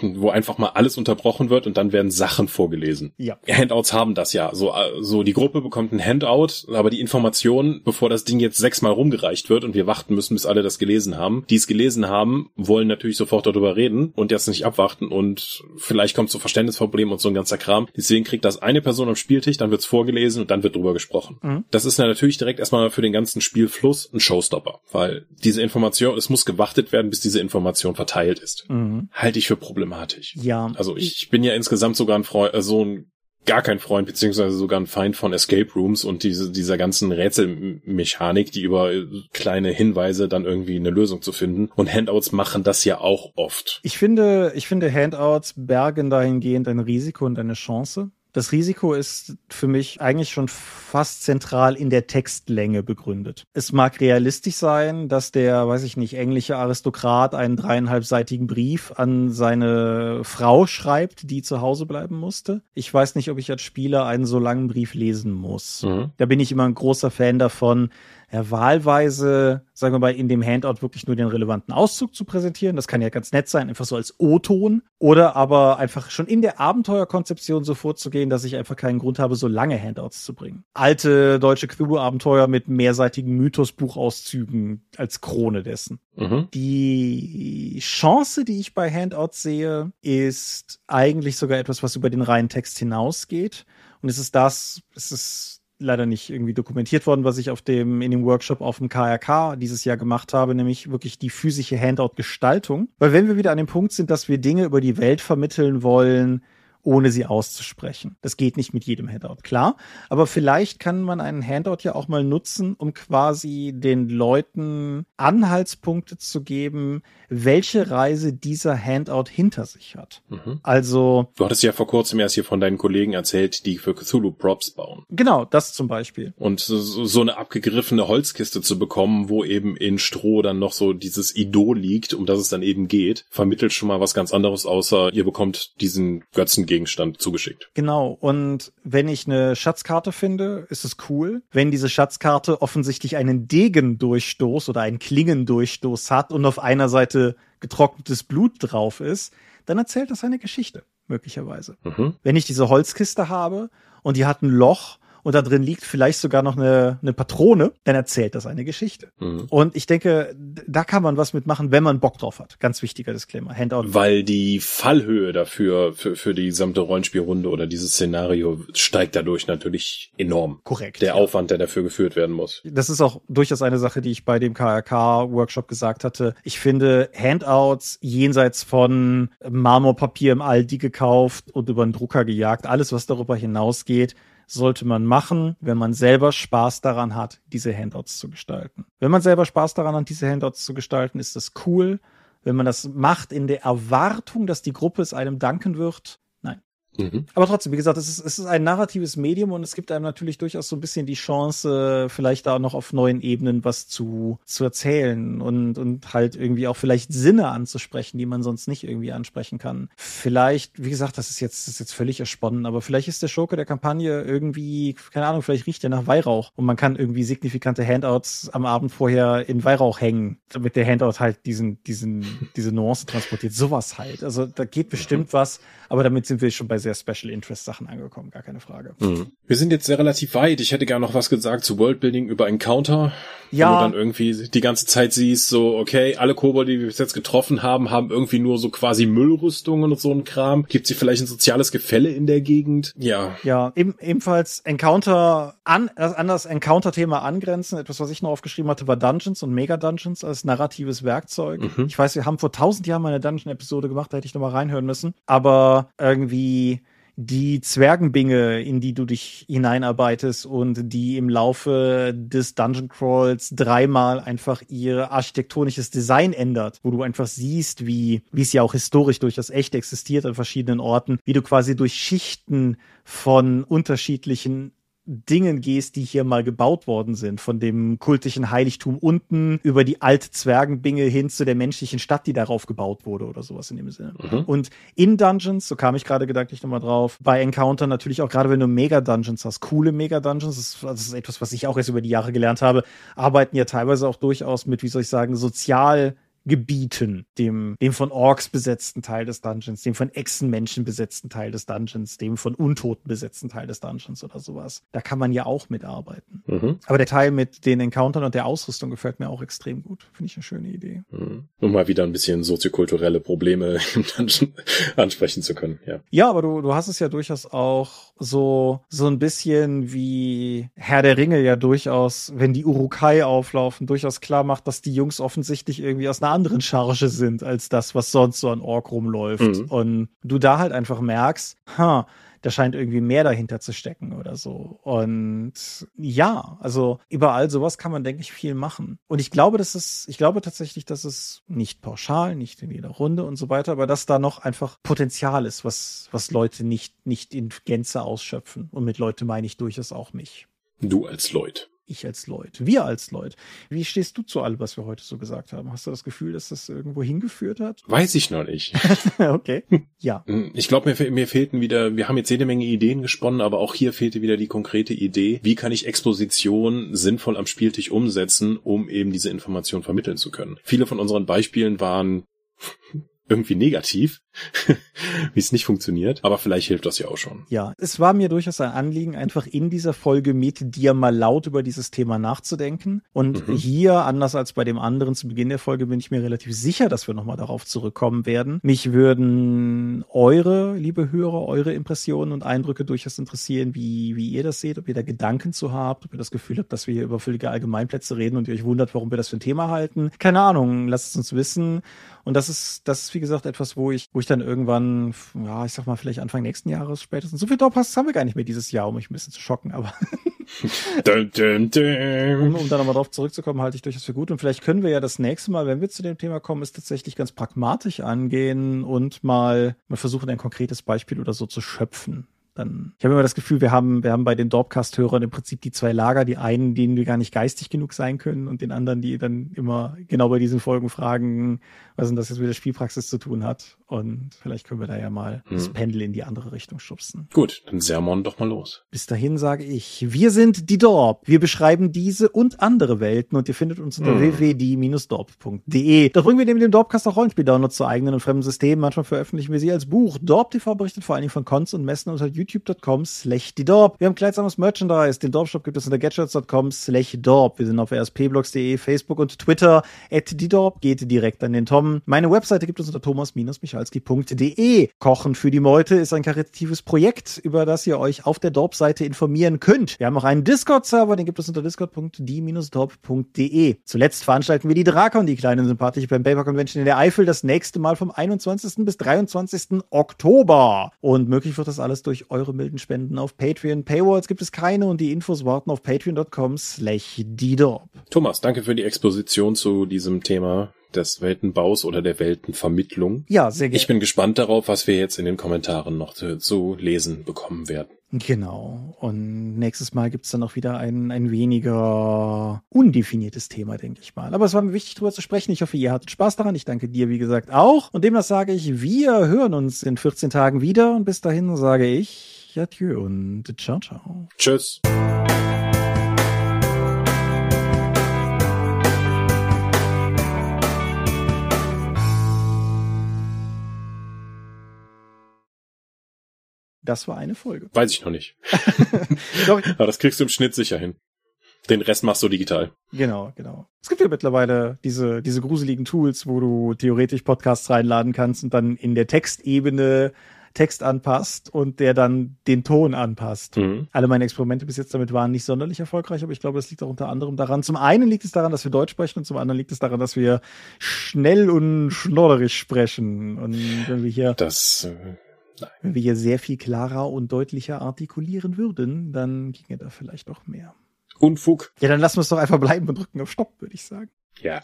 wo einfach mal alles unterbrochen wird und dann werden Sachen vorgelesen. Ja. Handouts haben das ja. So, so die Gruppe bekommt ein Handout, aber die Information, bevor das Ding jetzt sechsmal rumgereicht wird und wir warten müssen, bis alle das gelesen haben, die es gelesen haben, wollen natürlich sofort darüber reden und jetzt nicht abwarten und vielleicht kommt zu Verständnisproblemen und so ein ganzer Kram. Deswegen kriegt das eine Person am Spieltisch, dann wird's vorgelesen und dann wird drüber gesprochen. Mhm. Das ist natürlich direkt erstmal für den ganzen Spielfluss ein Showstopper, weil diese Information, es muss gewartet werden, bis diese Information verteilt ist. Mhm. Halte ich für problematisch. Ja. Also ich, ich bin ja insgesamt sogar ein Freund, äh, so ein gar kein Freund beziehungsweise sogar ein Feind von Escape Rooms und diese, dieser ganzen Rätselmechanik, die über kleine Hinweise dann irgendwie eine Lösung zu finden. Und Handouts machen das ja auch oft. Ich finde, ich finde Handouts bergen dahingehend ein Risiko und eine Chance. Das Risiko ist für mich eigentlich schon fast zentral in der Textlänge begründet. Es mag realistisch sein, dass der, weiß ich nicht, englische Aristokrat einen dreieinhalbseitigen Brief an seine Frau schreibt, die zu Hause bleiben musste. Ich weiß nicht, ob ich als Spieler einen so langen Brief lesen muss. Mhm. Da bin ich immer ein großer Fan davon, ja, wahlweise, sagen wir mal, in dem Handout wirklich nur den relevanten Auszug zu präsentieren. Das kann ja ganz nett sein, einfach so als O-Ton. Oder aber einfach schon in der Abenteuerkonzeption so vorzugehen, dass ich einfach keinen Grund habe, so lange Handouts zu bringen. Alte deutsche Cthulhu-Abenteuer mit mehrseitigen Mythos-Buchauszügen als Krone dessen. Mhm. Die Chance, die ich bei Handouts sehe, ist eigentlich sogar etwas, was über den reinen Text hinausgeht. Und es ist das, es ist leider nicht irgendwie dokumentiert worden, was ich auf dem, in dem Workshop auf dem KRK dieses Jahr gemacht habe, nämlich wirklich die physische Handout-Gestaltung. Weil wenn wir wieder an dem Punkt sind, dass wir Dinge über die Welt vermitteln wollen, ohne sie auszusprechen. Das geht nicht mit jedem Handout, klar. Aber vielleicht kann man einen Handout ja auch mal nutzen, um quasi den Leuten Anhaltspunkte zu geben, welche Reise dieser Handout hinter sich hat. Mhm. Also. Du hattest ja vor kurzem erst hier von deinen Kollegen erzählt, die für Cthulhu Props bauen. Genau, das zum Beispiel. Und so, eine abgegriffene Holzkiste zu bekommen, wo eben in Stroh dann noch so dieses Idol liegt, um das es dann eben geht, vermittelt schon mal was ganz anderes, außer ihr bekommt diesen Götzengegenstand zugeschickt. Genau. Und wenn ich eine Schatzkarte finde, ist es cool. Wenn diese Schatzkarte offensichtlich einen Degendurchstoß oder einen Klingendurchstoß hat und auf einer Seite getrocknetes Blut drauf ist, dann erzählt das eine Geschichte, möglicherweise. Mhm. Wenn ich diese Holzkiste habe und die hat ein Loch und da drin liegt vielleicht sogar noch eine, eine Patrone, dann erzählt das eine Geschichte. Mhm. Und ich denke, da kann man was mitmachen, wenn man Bock drauf hat. Ganz wichtiger Disclaimer. Handout. Weil die Fallhöhe dafür, für, für die gesamte Rollenspielrunde oder dieses Szenario steigt dadurch natürlich enorm. Korrekt. Der ja. Aufwand, der dafür geführt werden muss. Das ist auch durchaus eine Sache, die ich bei dem KRK-Workshop gesagt hatte. Ich finde Handouts jenseits von Marmorpapier im Aldi gekauft und über einen Drucker gejagt, alles, was darüber hinausgeht, sollte man machen, wenn man selber Spaß daran hat, diese Handouts zu gestalten. Wenn man selber Spaß daran hat, diese Handouts zu gestalten, ist das cool. Wenn man das macht in der Erwartung, dass die Gruppe es einem danken wird, Mhm. Aber trotzdem, wie gesagt, es ist, es ist ein narratives Medium und es gibt einem natürlich durchaus so ein bisschen die Chance, vielleicht da noch auf neuen Ebenen was zu, zu erzählen und, und halt irgendwie auch vielleicht Sinne anzusprechen, die man sonst nicht irgendwie ansprechen kann. Vielleicht, wie gesagt, das ist jetzt, das ist jetzt völlig ersponnen, aber vielleicht ist der Schurke der Kampagne irgendwie, keine Ahnung, vielleicht riecht er nach Weihrauch und man kann irgendwie signifikante Handouts am Abend vorher in Weihrauch hängen, damit der Handout halt diesen, diesen, diese Nuance transportiert. Sowas halt. Also da geht bestimmt mhm. was, aber damit sind wir schon bei sehr Special Interest Sachen angekommen, gar keine Frage. Mhm. Wir sind jetzt sehr relativ weit. Ich hätte gerne noch was gesagt zu Worldbuilding über Encounter. Ja. Wo du dann irgendwie die ganze Zeit siehst, so, okay, alle Kobolde, die wir bis jetzt getroffen haben, haben irgendwie nur so quasi Müllrüstungen und so ein Kram. Gibt sie vielleicht ein soziales Gefälle in der Gegend? Ja. Ja, eben, ebenfalls Encounter an, an das Encounter-Thema angrenzen. Etwas, was ich noch aufgeschrieben hatte, war Dungeons und Mega-Dungeons als narratives Werkzeug. Mhm. Ich weiß, wir haben vor tausend Jahren mal eine Dungeon-Episode gemacht, da hätte ich noch mal reinhören müssen. Aber irgendwie die Zwergenbinge, in die du dich hineinarbeitest und die im Laufe des Dungeon Crawls dreimal einfach ihr architektonisches Design ändert, wo du einfach siehst, wie, wie es ja auch historisch durchaus echt existiert an verschiedenen Orten, wie du quasi durch Schichten von unterschiedlichen Dingen gehst, die hier mal gebaut worden sind, von dem kultischen Heiligtum unten über die alte Zwergenbinge hin zu der menschlichen Stadt, die darauf gebaut wurde oder sowas in dem Sinne. Mhm. Und in Dungeons, so kam ich gerade gedanklich nochmal drauf, bei Encounter natürlich auch gerade wenn du Mega-Dungeons hast, coole Mega-Dungeons, das, das, ist etwas, was ich auch erst über die Jahre gelernt habe, arbeiten ja teilweise auch durchaus mit, wie soll ich sagen, sozial Gebieten, dem, dem von Orks besetzten Teil des Dungeons, dem von Echsenmenschen besetzten Teil des Dungeons, dem von Untoten besetzten Teil des Dungeons oder sowas. Da kann man ja auch mitarbeiten. Mhm. Aber der Teil mit den Encountern und der Ausrüstung gefällt mir auch extrem gut. Finde ich eine schöne Idee. Mhm. Um mal wieder ein bisschen soziokulturelle Probleme im Dungeon ansprechen zu können, ja. Ja, aber du, du hast es ja durchaus auch so, so ein bisschen wie Herr der Ringe ja durchaus, wenn die Urukai auflaufen, durchaus klar macht, dass die Jungs offensichtlich irgendwie aus einer anderen Charge sind als das, was sonst so an Ork rumläuft. Mhm. Und du da halt einfach merkst, ha, da scheint irgendwie mehr dahinter zu stecken oder so. Und ja, also überall sowas kann man, denke ich, viel machen. Und ich glaube, dass es, ich glaube tatsächlich, dass es nicht pauschal, nicht in jeder Runde und so weiter, aber dass da noch einfach Potenzial ist, was, was Leute nicht, nicht in Gänze ausschöpfen. Und mit Leute meine ich durchaus auch mich. Du als Leute ich als Leut, wir als Leut. Wie stehst du zu allem, was wir heute so gesagt haben? Hast du das Gefühl, dass das irgendwo hingeführt hat? Weiß ich noch nicht. okay. Ja. Hm, ich glaube, mir, mir fehlten wieder, wir haben jetzt jede Menge Ideen gesponnen, aber auch hier fehlte wieder die konkrete Idee. Wie kann ich Exposition sinnvoll am Spieltisch umsetzen, um eben diese Information vermitteln zu können? Viele von unseren Beispielen waren irgendwie negativ, wie es nicht funktioniert, aber vielleicht hilft das ja auch schon. Ja, es war mir durchaus ein Anliegen, einfach in dieser Folge mit dir mal laut über dieses Thema nachzudenken. Und mhm. hier, anders als bei dem anderen zu Beginn der Folge, bin ich mir relativ sicher, dass wir nochmal darauf zurückkommen werden. Mich würden eure, liebe Hörer, eure Impressionen und Eindrücke durchaus interessieren, wie, wie ihr das seht, ob ihr da Gedanken zu habt, ob ihr das Gefühl habt, dass wir hier über völlige Allgemeinplätze reden und ihr euch wundert, warum wir das für ein Thema halten. Keine Ahnung, lasst es uns wissen. Und das ist, das ist, wie gesagt, etwas, wo ich, wo ich dann irgendwann, ja, ich sag mal, vielleicht Anfang nächsten Jahres spätestens. So viel Dorpass haben wir gar nicht mehr dieses Jahr, um mich ein bisschen zu schocken, aber. dun, dun, dun. Um, um da nochmal drauf zurückzukommen, halte ich durchaus für gut. Und vielleicht können wir ja das nächste Mal, wenn wir zu dem Thema kommen, es tatsächlich ganz pragmatisch angehen und mal, mal versuchen, ein konkretes Beispiel oder so zu schöpfen dann, ich habe immer das Gefühl, wir haben, wir haben bei den Dorpcast-Hörern im Prinzip die zwei Lager, die einen, denen wir gar nicht geistig genug sein können und den anderen, die dann immer genau bei diesen Folgen fragen, was denn das jetzt mit der Spielpraxis zu tun hat. Und vielleicht können wir da ja mal hm. das Pendel in die andere Richtung schubsen. Gut, dann Sermon doch mal los. Bis dahin sage ich, wir sind die Dorp. Wir beschreiben diese und andere Welten und ihr findet uns unter hm. www.die-dorp.de. Da bringen wir neben dem Dorpcast auch Rollenspiel-Downloads zu eigenen und fremden Systemen. Manchmal veröffentlichen wir sie als Buch. Dorp TV berichtet vor allen Dingen von Cons und Messen unter youtube.com slash die Dorp. Wir haben kleidsames Merchandise. Den Dorp-Shop gibt es unter gadgets.com slash Dorp. Wir sind auf rspblogs.de, Facebook und Twitter. At die Dorp geht direkt an den Tom. Meine Webseite gibt es unter thomas-michael michalski.de. Kochen für die Meute ist ein karitatives Projekt, über das ihr euch auf der Dorp-Seite informieren könnt. Wir haben auch einen Discord-Server, den gibt es unter discord.die-dorp.de. Zuletzt veranstalten wir die Drakon, die kleinen sympathische Pen Paper Convention in der Eifel, das nächste Mal vom 21. bis 23. Oktober. Und möglich wird das alles durch eure milden Spenden auf Patreon. Paywalls gibt es keine und die Infos warten auf patreon.com slash Thomas, danke für die Exposition zu diesem Thema des Weltenbaus oder der Weltenvermittlung. Ja, sehr gerne. Ich bin gespannt darauf, was wir jetzt in den Kommentaren noch zu, zu lesen bekommen werden. Genau. Und nächstes Mal gibt's dann auch wieder ein, ein weniger undefiniertes Thema, denke ich mal. Aber es war mir wichtig, darüber zu sprechen. Ich hoffe, ihr hattet Spaß daran. Ich danke dir, wie gesagt, auch. Und demnach sage ich, wir hören uns in 14 Tagen wieder. Und bis dahin sage ich Adieu und ciao, ciao. Tschüss. Das war eine Folge. Weiß ich noch nicht. Aber das kriegst du im Schnitt sicher hin. Den Rest machst du digital. Genau, genau. Es gibt ja mittlerweile diese, diese gruseligen Tools, wo du theoretisch Podcasts reinladen kannst und dann in der Textebene Text anpasst und der dann den Ton anpasst. Mhm. Alle meine Experimente bis jetzt damit waren nicht sonderlich erfolgreich, aber ich glaube, das liegt auch unter anderem daran. Zum einen liegt es daran, dass wir Deutsch sprechen und zum anderen liegt es daran, dass wir schnell und schnodderisch sprechen. Und wenn wir hier. Das äh, Nein. Wenn wir hier sehr viel klarer und deutlicher artikulieren würden, dann ginge da vielleicht noch mehr. Unfug. Ja, dann lassen wir es doch einfach bleiben und drücken auf Stopp, würde ich sagen. Ja.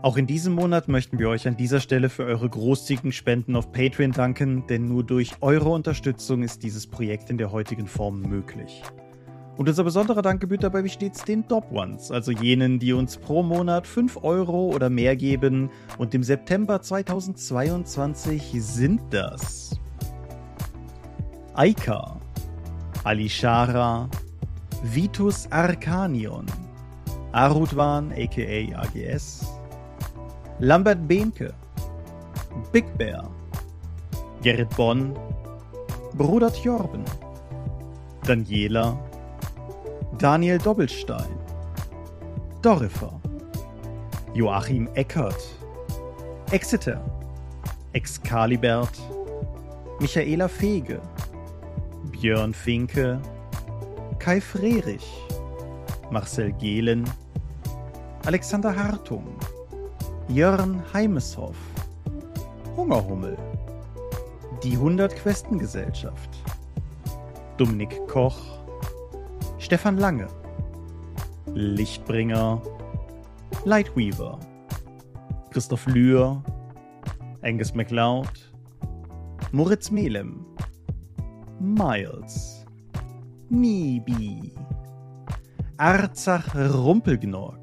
Auch in diesem Monat möchten wir euch an dieser Stelle für eure großzügigen Spenden auf Patreon danken, denn nur durch eure Unterstützung ist dieses Projekt in der heutigen Form möglich. Und unser besonderer Dank gebührt dabei wie stets den Top Ones, also jenen, die uns pro Monat 5 Euro oder mehr geben. Und im September 2022 sind das Aika, Alishara, Vitus Arcanion, Arutwan aka AGS, Lambert Behnke, Big Bear, Gerrit Bonn, Bruder Tjorben, Daniela, Daniel Doppelstein, Dorifer, Joachim Eckert, Exeter, Excalibert, Michaela Fege, Björn Finke, Kai Frerich, Marcel Gehlen, Alexander Hartung, Jörn Heimeshoff, Hungerhummel, die 100 Questengesellschaft, Dominik Koch, Stefan Lange, Lichtbringer, Lightweaver, Christoph Lühr, Angus MacLeod, Moritz Melem, Miles, Nibi, Arzach Rumpelgnorg,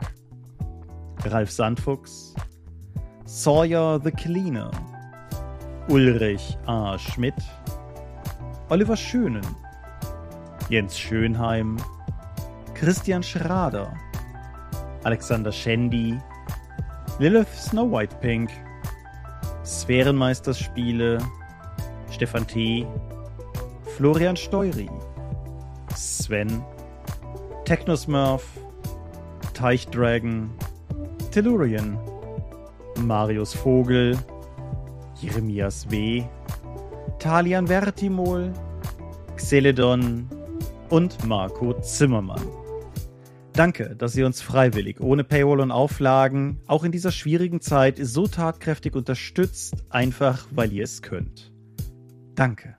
Ralf Sandfuchs, Sawyer the Cleaner, Ulrich A. Schmidt, Oliver Schönen, Jens Schönheim, Christian Schrader, Alexander Schendi, Lilith Snow White Pink, Sphärenmeisterspiele, Stefan T., Florian Steury, Sven, Technosmurf, Teichdragon, Tellurian, Marius Vogel, Jeremias W., Talian Vertimol, Xeledon und Marco Zimmermann. Danke, dass ihr uns freiwillig, ohne Paywall und Auflagen, auch in dieser schwierigen Zeit so tatkräftig unterstützt, einfach weil ihr es könnt. Danke.